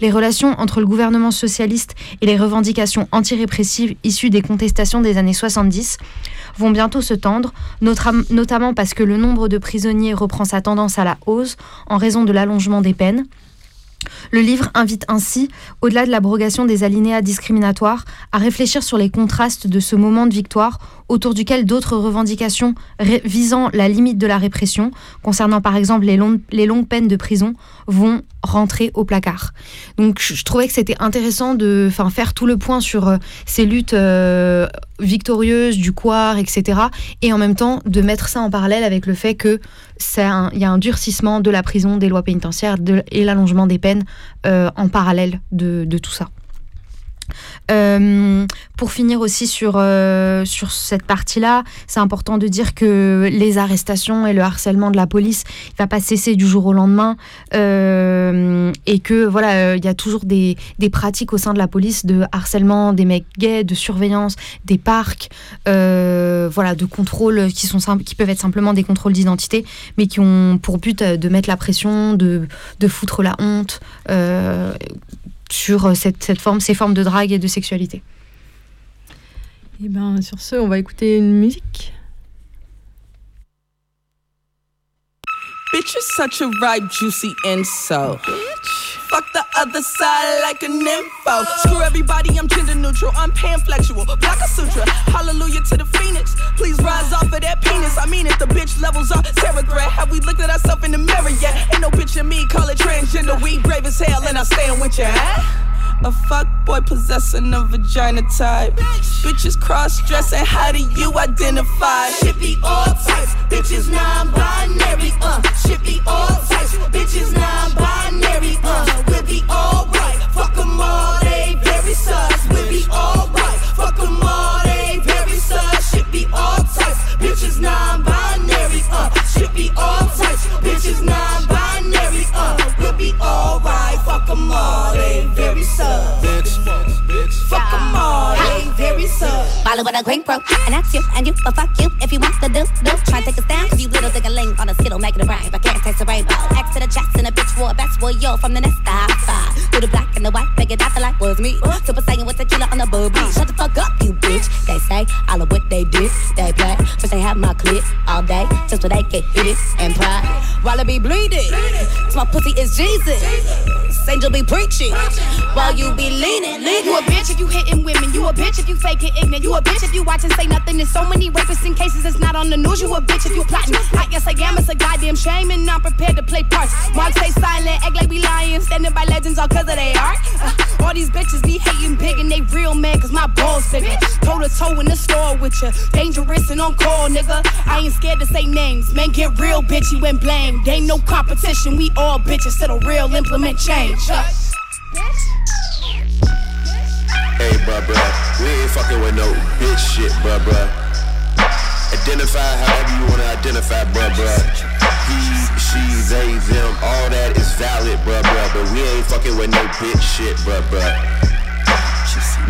les relations entre le gouvernement socialiste et les revendications antirépressives issues des contestations des années 70 vont bientôt se tendre, notamment parce que le nombre de prisonniers reprend sa tendance à la hausse en raison de l'allongement des peines. Le livre invite ainsi, au-delà de l'abrogation des alinéas discriminatoires, à réfléchir sur les contrastes de ce moment de victoire autour duquel d'autres revendications visant la limite de la répression, concernant par exemple les, longues- les longues peines de prison, vont rentrer au placard. Donc je trouvais que c'était intéressant de faire tout le point sur euh, ces luttes euh, victorieuses du Quar, etc. Et en même temps de mettre ça en parallèle avec le fait que il y a un durcissement de la prison, des lois pénitentiaires et l'allongement des peines euh, en parallèle de tout ça. Euh, pour finir aussi sur, euh, sur cette partie-là, c'est important de dire que les arrestations et le harcèlement de la police il va pas cesser du jour au lendemain euh, et que voilà il y a toujours des, des pratiques au sein de la police de harcèlement des mecs gays, de surveillance des parcs, voilà de contrôles qui sont qui peuvent être simplement des contrôles d'identité, mais qui ont pour but de mettre la pression, de, de foutre la honte. Euh, sur cette, cette forme, ces formes de drague et de sexualité. Et ben sur ce, on va écouter une musique. Bitch, you're such a ripe, juicy insult. Fuck the other side like an info. Screw everybody, I'm gender neutral, I'm panflexual. Black a sutra, hallelujah to the phoenix. Please rise off of that penis. I mean, if the bitch levels are terror threat, have we looked at ourselves in the mirror yet? Ain't no bitch in me, call it transgender. We brave as hell, and I stand with you, huh? A fuck boy possessing a vagina type. Bitches cross dressing, how do you identify? Shit be all types, bitches non-binary, uh. Shit be all types, bitches non-binary, uh. We'll be alright, fuck 'em all, they very sus. We'll be alright, fuck 'em all, they very sus. Shit be all types, bitches non-binary, uh. Shit be all types, bitches non-binary, uh. We'll be alright, fuck 'em all, they very sus. Fuck 'em all, they very sus. Follow with a great bro, and that's you, and you, but fuck you if you want to do, do. Try to take us down, cause you little think a link on a skittle making a rhyme, I can't taste the rainbow. X to the chest and a bitch for a best boy, yo, from the high five. To the black and the white, make it out the light was me. Super Saiyan with tequila on the booby. Shut the fuck up, you bitch. They say, all of what they did, they play. First they have my clip all day, just so they can hit it and pride. While I be bleeding, so my pussy is Jesus. Angel be preaching, while you be leaning. You a bitch if you hitting women. You a bitch if you faking ignorant. You a bitch if you watch and say nothing. There's so many rapists in cases it's not on the news. You a bitch if you plotting. I guess I am. It's a goddamn shame and I'm prepared to play parts. Mark stay silent, act like we lying. Standing by legends all cause of they art. Uh, all these bitches be hating big and they real mad cause my balls bigger. Toe to toe in the store with you. Dangerous and on call, nigga. I ain't scared to say names. Man, get real bitchy when blamed. Ain't no competition. We all bitches. Till the real implement change. Uh. Bruh, bruh. We ain't fucking with no bitch shit, bruh, bruh. Identify however you wanna identify, bruh, bruh. He, she, they, them, all that is valid, bruh, bruh. But we ain't fucking with no bitch shit, bruh, bruh.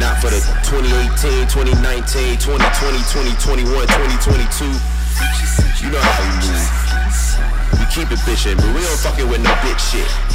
Not for the 2018, 2019, 2020, 2021, 2022. You know how we move. We keep it bitchin', but we don't fucking with no bitch shit.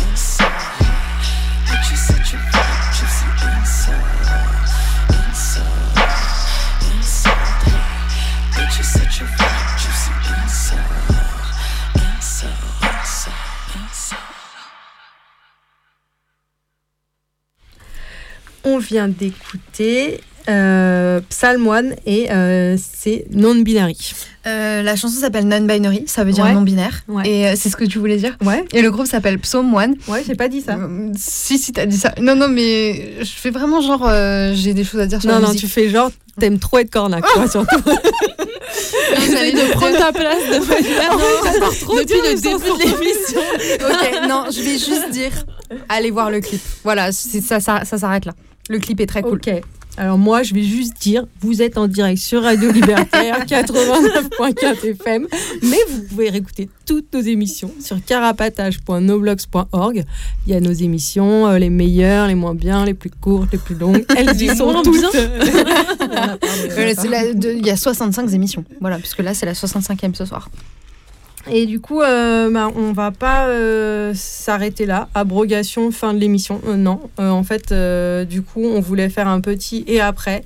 On vient d'écouter euh, Psalm et euh, c'est non-binary. Euh, la chanson s'appelle Non-Binary, ça veut dire Ouais. non-binaire. Ouais. Et euh, c'est ce que tu voulais dire Ouais. Et le groupe s'appelle Psalm One. Ouais, j'ai pas dit ça. Si, si, t'as dit ça. Non, non, mais je fais vraiment genre, j'ai des choses à dire sur Non, la non, musique. tu fais genre, t'aimes trop être cornac, toi, surtout. J'allais de prendre ta place de manière trop Depuis le début de l'émission. ok, non, je vais juste dire, allez voir le clip. Voilà, ça, ça, ça s'arrête là. Le clip est très cool. Ok. Alors moi, je vais juste dire, vous êtes en direct sur Radio Libertaire 89.4 FM, mais vous pouvez réécouter toutes nos émissions sur carapatage.noblogs.org. Il y a nos émissions, euh, les meilleures, les moins bien, les plus courtes, les plus longues. Elles y sont toutes. Euh, Il y a 65 émissions. Voilà, puisque là, c'est la 65e ce soir. Et du coup, euh, bah, on va pas euh, s'arrêter là. Abrogation, fin de l'émission. Euh, non. Euh, en fait, du coup, on voulait faire un petit et après.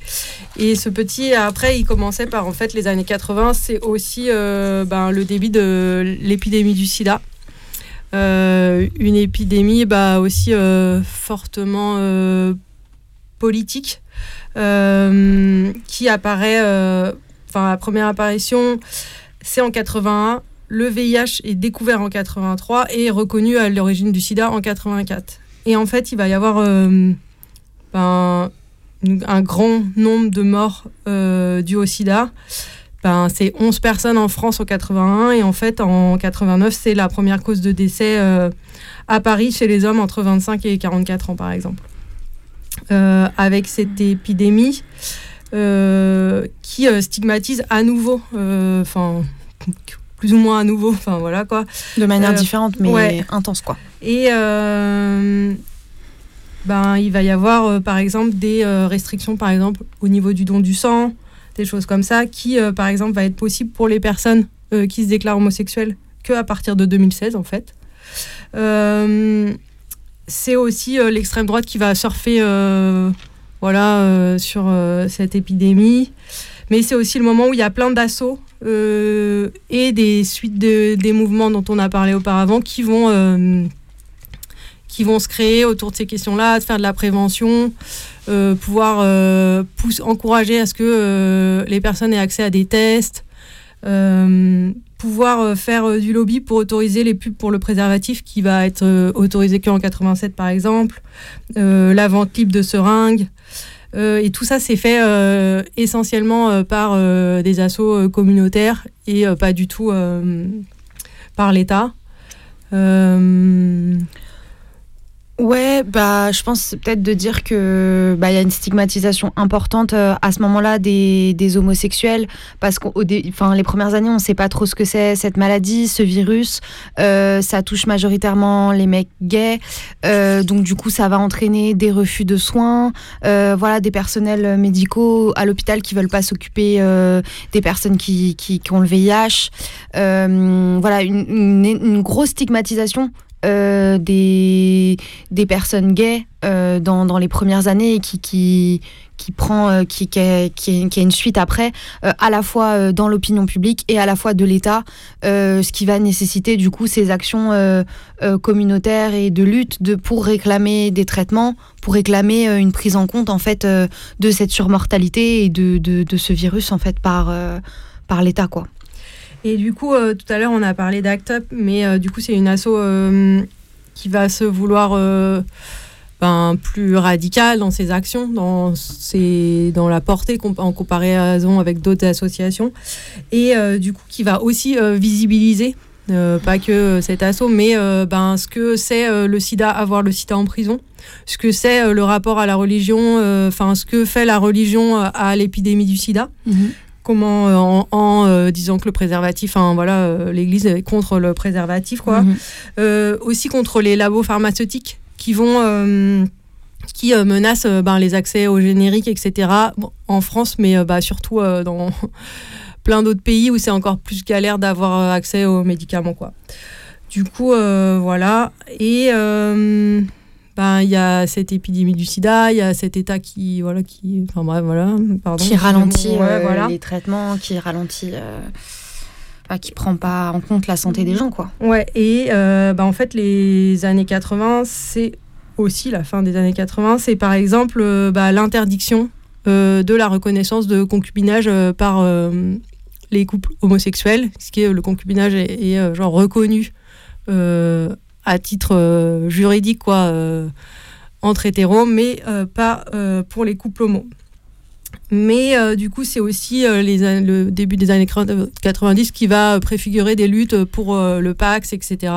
Et ce petit et après, il commençait par en fait les années 80. C'est aussi ben, le début de l'épidémie du sida. Une épidémie bah, aussi fortement politique qui apparaît, enfin la première apparition, c'est en 81. Le VIH est découvert en 83 et reconnu à l'origine du sida en 84. Et en fait, il va y avoir euh, ben, un grand nombre de morts euh, dues au sida. Ben, c'est 11 personnes en France en 81 et en fait en 89 c'est la première cause de décès euh, à Paris chez les hommes entre 25 et 44 ans par exemple. Euh, avec cette épidémie qui stigmatise à nouveau, plus ou moins à nouveau, enfin voilà quoi. De manière Euh, différente, mais ouais. intense, quoi. Et euh, ben, il va y avoir, euh, par exemple, des restrictions, par exemple, au niveau du don du sang, des choses comme ça, qui, par exemple, va être possible pour les personnes qui se déclarent homosexuelles que à partir de 2016, en fait. C'est aussi l'extrême droite qui va surfer voilà, sur cette épidémie. Mais c'est aussi le moment où il y a plein d'assauts euh, et des suites de, des mouvements dont on a parlé auparavant qui vont, euh, qui vont se créer autour de ces questions-là, de faire de la prévention, euh, pouvoir pousse- encourager à ce que les personnes aient accès à des tests, pouvoir faire du lobby pour autoriser les pubs pour le préservatif qui va être autorisé qu'en 87 par exemple, la vente libre de seringues. Euh, et tout ça, c'est fait euh, essentiellement euh, par des euh, communautaires et pas du tout par l'État. Ouais, bah, je pense peut-être de dire que bah il y a une stigmatisation importante euh, à ce moment-là des, des homosexuels parce dé- enfin les premières années on sait pas trop ce que c'est cette maladie, ce virus, Euh, ça touche majoritairement les mecs gays, Euh, donc du coup ça va entraîner des refus de soins, euh, voilà des personnels médicaux à l'hôpital qui veulent pas s'occuper euh, des personnes qui, qui, qui ont le VIH, Euh, voilà une, une grosse stigmatisation euh, des, des personnes gays euh, dans, dans les premières années et qui, qui, qui prend euh, qui, qui, a, qui, a- une suite après euh, à la fois euh, dans l'opinion publique et à la fois de l'État euh, ce qui va nécessiter du coup ces actions communautaires et de lutte de, pour réclamer des traitements pour réclamer une prise en compte en fait de cette surmortalité et de, de, de ce virus en fait par, par l'État quoi. Et du coup, euh, tout à l'heure, on a parlé d'Act Up, mais euh, du coup, c'est une asso euh, qui va se vouloir ben, plus radicale dans ses actions, dans, ses, dans la portée en comparaison avec d'autres associations, et du coup, qui va aussi visibiliser. pas que cet assaut, mais ben, ce que c'est le sida, avoir le sida en prison, ce que c'est le rapport à la religion, enfin ce que fait la religion à l'épidémie du sida comment euh, en, en, euh, disant que le préservatif, hein, voilà, euh, l'Église est contre le préservatif, quoi. Mhm. Aussi contre les labos pharmaceutiques qui vont qui menacent ben, les accès aux génériques, etc. Bon, en France, mais bah, surtout dans plein d'autres pays où c'est encore plus galère d'avoir accès aux médicaments, quoi. Du coup, voilà. Et ben, il y a cette épidémie du sida, il y a cet état qui, voilà, qui, enfin bref, voilà, pardon. qui ralentit Ouais, euh, voilà. les traitements, qui ralentit, euh, enfin, qui prend pas en compte la santé des gens, quoi. Ouais, et euh, bah, en fait, les années 80, c'est aussi la fin des années 80, c'est par exemple bah, l'interdiction de la reconnaissance de concubinage par les couples homosexuels, ce qui est le concubinage est, est, genre reconnu euh, à titre euh, juridique quoi euh, entre hétéros, mais euh, pas pour les couples homo. Mais du coup, c'est aussi les, le début des années 90 qui va préfigurer des luttes pour le Pax, etc.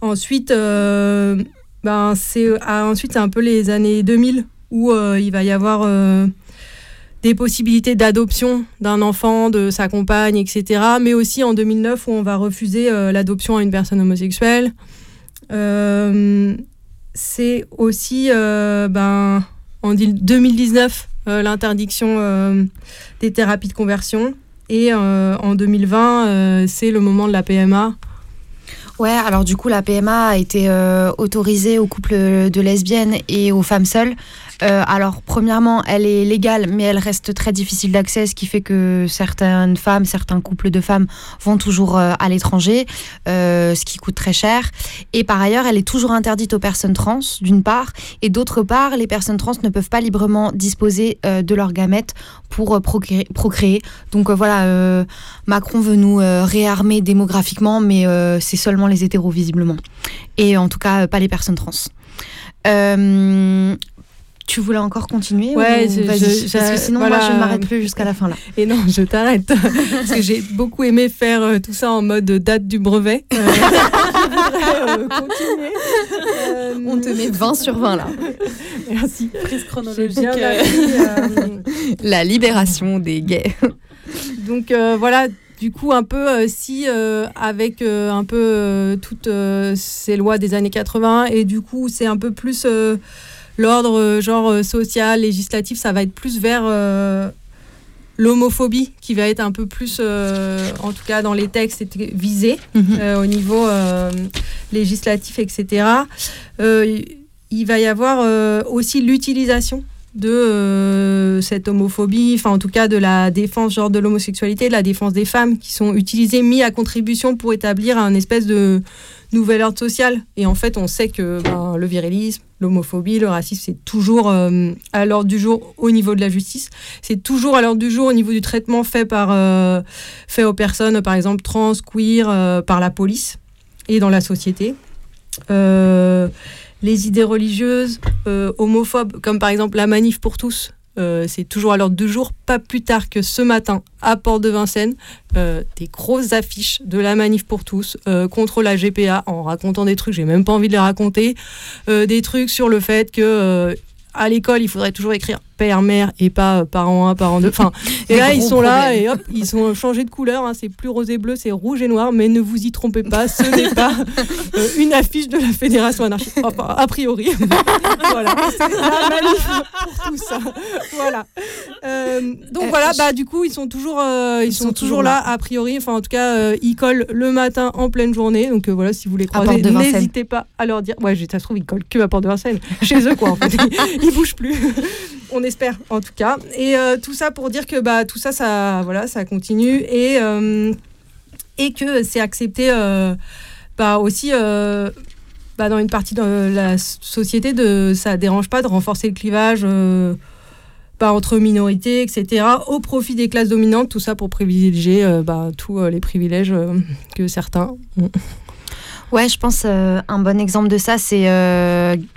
Ensuite, ben, c'est ah, c'est un peu les années 2000 où il va y avoir des possibilités d'adoption d'un enfant, de sa compagne, etc. Mais aussi en 2009 où on va refuser l'adoption à une personne homosexuelle. Euh, c'est aussi euh, ben, en dit- 2019 euh, l'interdiction des thérapies de conversion. Et en 2020, euh, c'est le moment de la PMA. Ouais, alors du coup, la PMA a été autorisée aux couples de lesbiennes et aux femmes seules. Euh, alors, premièrement, elle est légale, mais elle reste très difficile d'accès, ce qui fait que certaines femmes, certains couples de femmes vont toujours euh, à l'étranger, euh, ce qui coûte très cher. Et par ailleurs, elle est toujours interdite aux personnes trans, d'une part, et d'autre part, les personnes trans ne peuvent pas librement disposer de leurs gamètes pour procréer. Donc voilà, Macron veut nous réarmer démographiquement, mais c'est seulement les hétéros visiblement. Et en tout cas, pas les personnes trans. Tu voulais encore continuer Ouais, ou- je- je- parce que sinon voilà. moi je ne m'arrête plus jusqu'à la fin là. Et non, je t'arrête. Parce que j'ai beaucoup aimé faire euh, tout ça en mode date du brevet. Euh, euh, continuer. Euh, On te met 20 sur 20 là. Merci. Prise chronologique. Euh, euh, La libération des gays. Donc euh, voilà, du coup, un peu, euh, si euh, avec euh, un peu euh, toutes euh, ces lois des années 80, et du coup, c'est un peu plus euh, l'ordre euh, genre euh, social, législatif, ça va être plus vers euh, l'homophobie qui va être un peu plus, euh, en tout cas dans les textes, c'était visé Mhm. euh, au niveau euh, législatif, etc. Il- va y avoir aussi l'utilisation de cette homophobie, enfin en tout cas de la défense genre de l'homosexualité, de la défense des femmes qui sont utilisées, mis à contribution pour établir un espèce de nouvel ordre social. Et en fait, on sait que ben, le virilisme, l'homophobie, le racisme, c'est toujours euh, à l'ordre du jour au niveau de la justice. C'est toujours à l'ordre du jour au niveau du traitement fait par euh, fait aux personnes, par exemple trans, queer, euh, par la police et dans la société. Les idées religieuses, homophobes, comme par exemple la manif pour tous, euh, c'est toujours à l'ordre du jour. Pas plus tard que ce matin, à Port de Vincennes, euh, des grosses affiches de la manif pour tous euh, contre la GPA en racontant des trucs, j'ai même pas envie de les raconter, des trucs sur le fait que à l'école, il faudrait toujours écrire père, mère et pas euh, parent 1, parent 2. Enfin, et là, ils sont là et hop, ils ont changé de couleur. hein. c'est plus rose et bleu, c'est rouge et noir. Mais ne vous y trompez pas, ce n'est pas euh, une affiche de la Fédération anarchiste. Enfin, a priori. voilà. C'est la manif pour tout ça. Voilà. Euh, donc Euh, voilà, je- bah du coup, ils sont toujours, ils, sont, toujours là, a priori. Enfin, en tout cas, ils collent le matin en pleine journée. Donc voilà, si vous les croisez, n'hésitez pas à leur dire. Ouais, ça se trouve, ils collent que à Porte de Vincennes. Chez eux, quoi, en fait. Ils, ils bougent plus. On espère, en tout cas. Et euh, tout ça pour dire que bah, tout ça, ça, voilà, ça continue. Et, euh, et que c'est accepté euh, bah, aussi bah, dans une partie de la société. De, ça dérange pas de renforcer le clivage. bah, entre minorités, etc., au profit des classes dominantes, tout ça pour privilégier bah, tous les privilèges que certains ont. Ouais, je pense un bon exemple de ça, c'est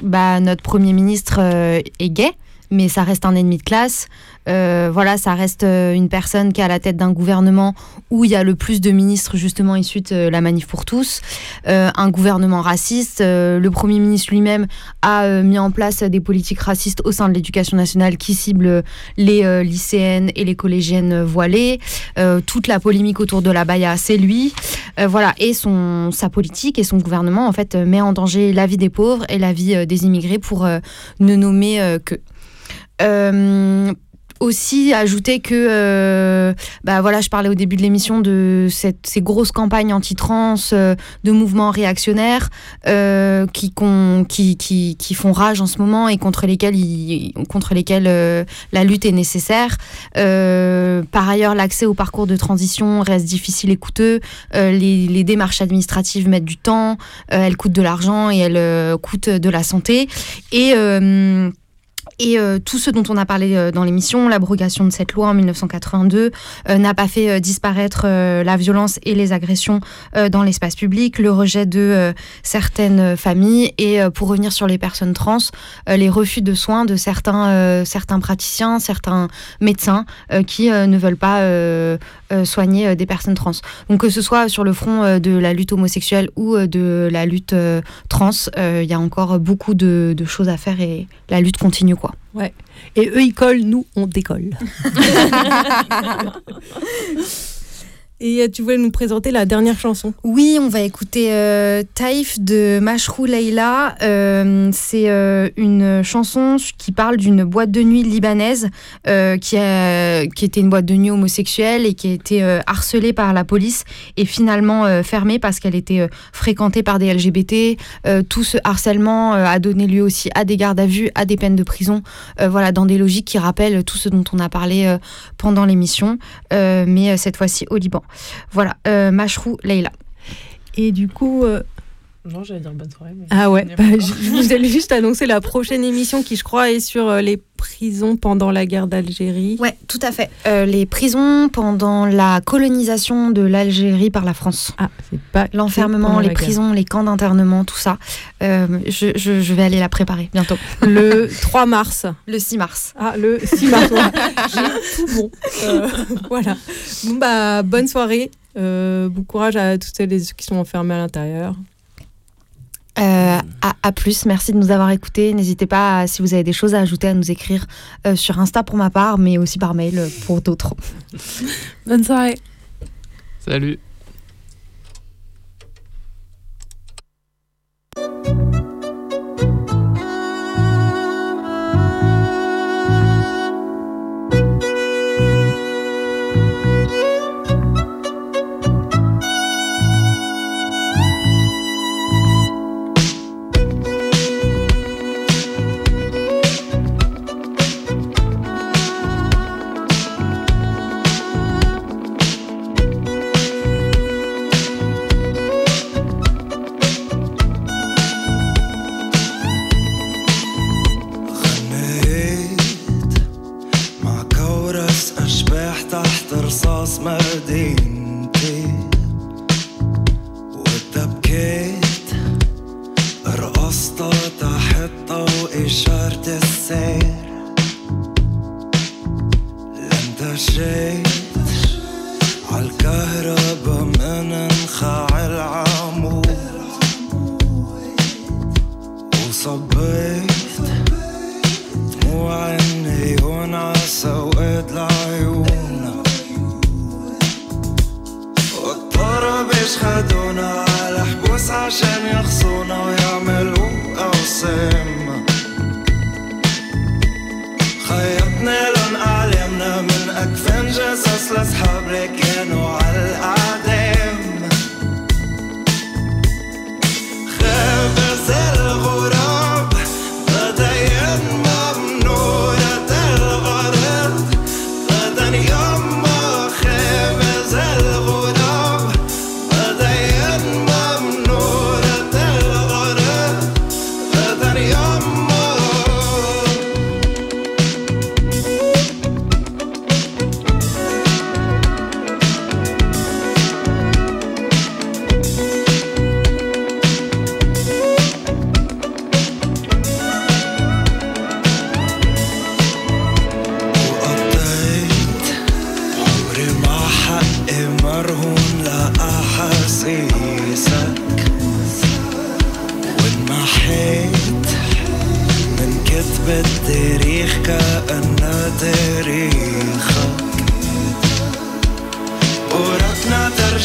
bah, notre Premier ministre est gay, mais ça reste un ennemi de classe. Euh, voilà, ça reste euh, une personne qui est à la tête d'un gouvernement où il y a le plus de ministres justement issus de euh, la manif pour tous, un gouvernement raciste. Le Premier ministre lui-même a mis en place des politiques racistes au sein de l'éducation nationale qui ciblent les lycéennes et les collégiennes voilées. Toute la polémique autour de la baya, c'est lui. Voilà, et son, sa politique et son gouvernement en fait met en danger la vie des pauvres et la vie des immigrés pour ne nommer que. Euh, aussi ajouter que, euh, bah voilà, je parlais au début de l'émission de cette, ces grosses campagnes anti-trans, euh, de mouvements réactionnaires euh, qui, qui, qui, qui font rage en ce moment et contre lesquels, contre lesquels la lutte est nécessaire. Par ailleurs, l'accès au parcours de transition reste difficile et coûteux. Les, les démarches administratives mettent du temps, elles coûtent de l'argent et elles coûtent de la santé. Et et euh, tout ce dont on a parlé euh, dans l'émission, l'abrogation de cette loi en 1982, euh, n'a pas fait disparaître la violence et les agressions dans l'espace public, le rejet de certaines familles et pour revenir sur les personnes trans, les refus de soins de certains, certains praticiens, certains médecins qui ne veulent pas soigner des personnes trans. Donc que ce soit sur le front de la lutte homosexuelle ou de la lutte trans, il y a encore beaucoup de, choses à faire et la lutte continue. Ouais. Et eux, ils collent, nous, on décolle. Et euh, tu voulais nous présenter la dernière chanson Oui, on va écouter euh, Taïf de Mashrou Leila. Euh, c'est euh, une chanson qui parle d'une boîte de nuit libanaise qui, a, qui était une boîte de nuit homosexuelle et qui a été harcelée par la police et finalement fermée parce qu'elle était fréquentée par des LGBT. Tout ce harcèlement a donné lieu aussi à des gardes à vue, à des peines de prison, voilà, dans des logiques qui rappellent tout ce dont on a parlé pendant l'émission, mais cette fois-ci au Liban. Voilà, euh, Mashrou Leila. Et du coup. Non, j'allais dire bonne soirée. mais- Ah ouais, bah, je je vous ai juste annoncé la prochaine émission qui, je crois, est sur euh, les prisons pendant la guerre d'Algérie. Ouais, tout à fait. Euh, les prisons pendant la colonisation de l'Algérie par la France. Ah, c'est pas l'enfermement, les guerre. prisons, les camps d'internement, tout ça. Euh, je, je- je vais aller la préparer bientôt. Le 3 mars. Le 6 mars. Ah, le 6 mars. ouais. J'ai tout bon. Euh, voilà. Bon, bah, bonne soirée. Euh, bon courage à toutes celles qui sont enfermés à l'intérieur. Euh, à, à plus, merci de nous avoir écoutés. N'hésitez pas, si vous avez des choses à ajouter, à nous écrire euh, sur Insta pour ma part, mais aussi par mail pour d'autres. Bonne soirée. Salut.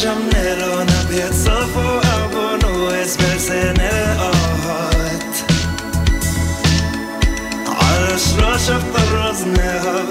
nella una piazza fuoco nu es verse nel ohat على اشراش افتر رزنها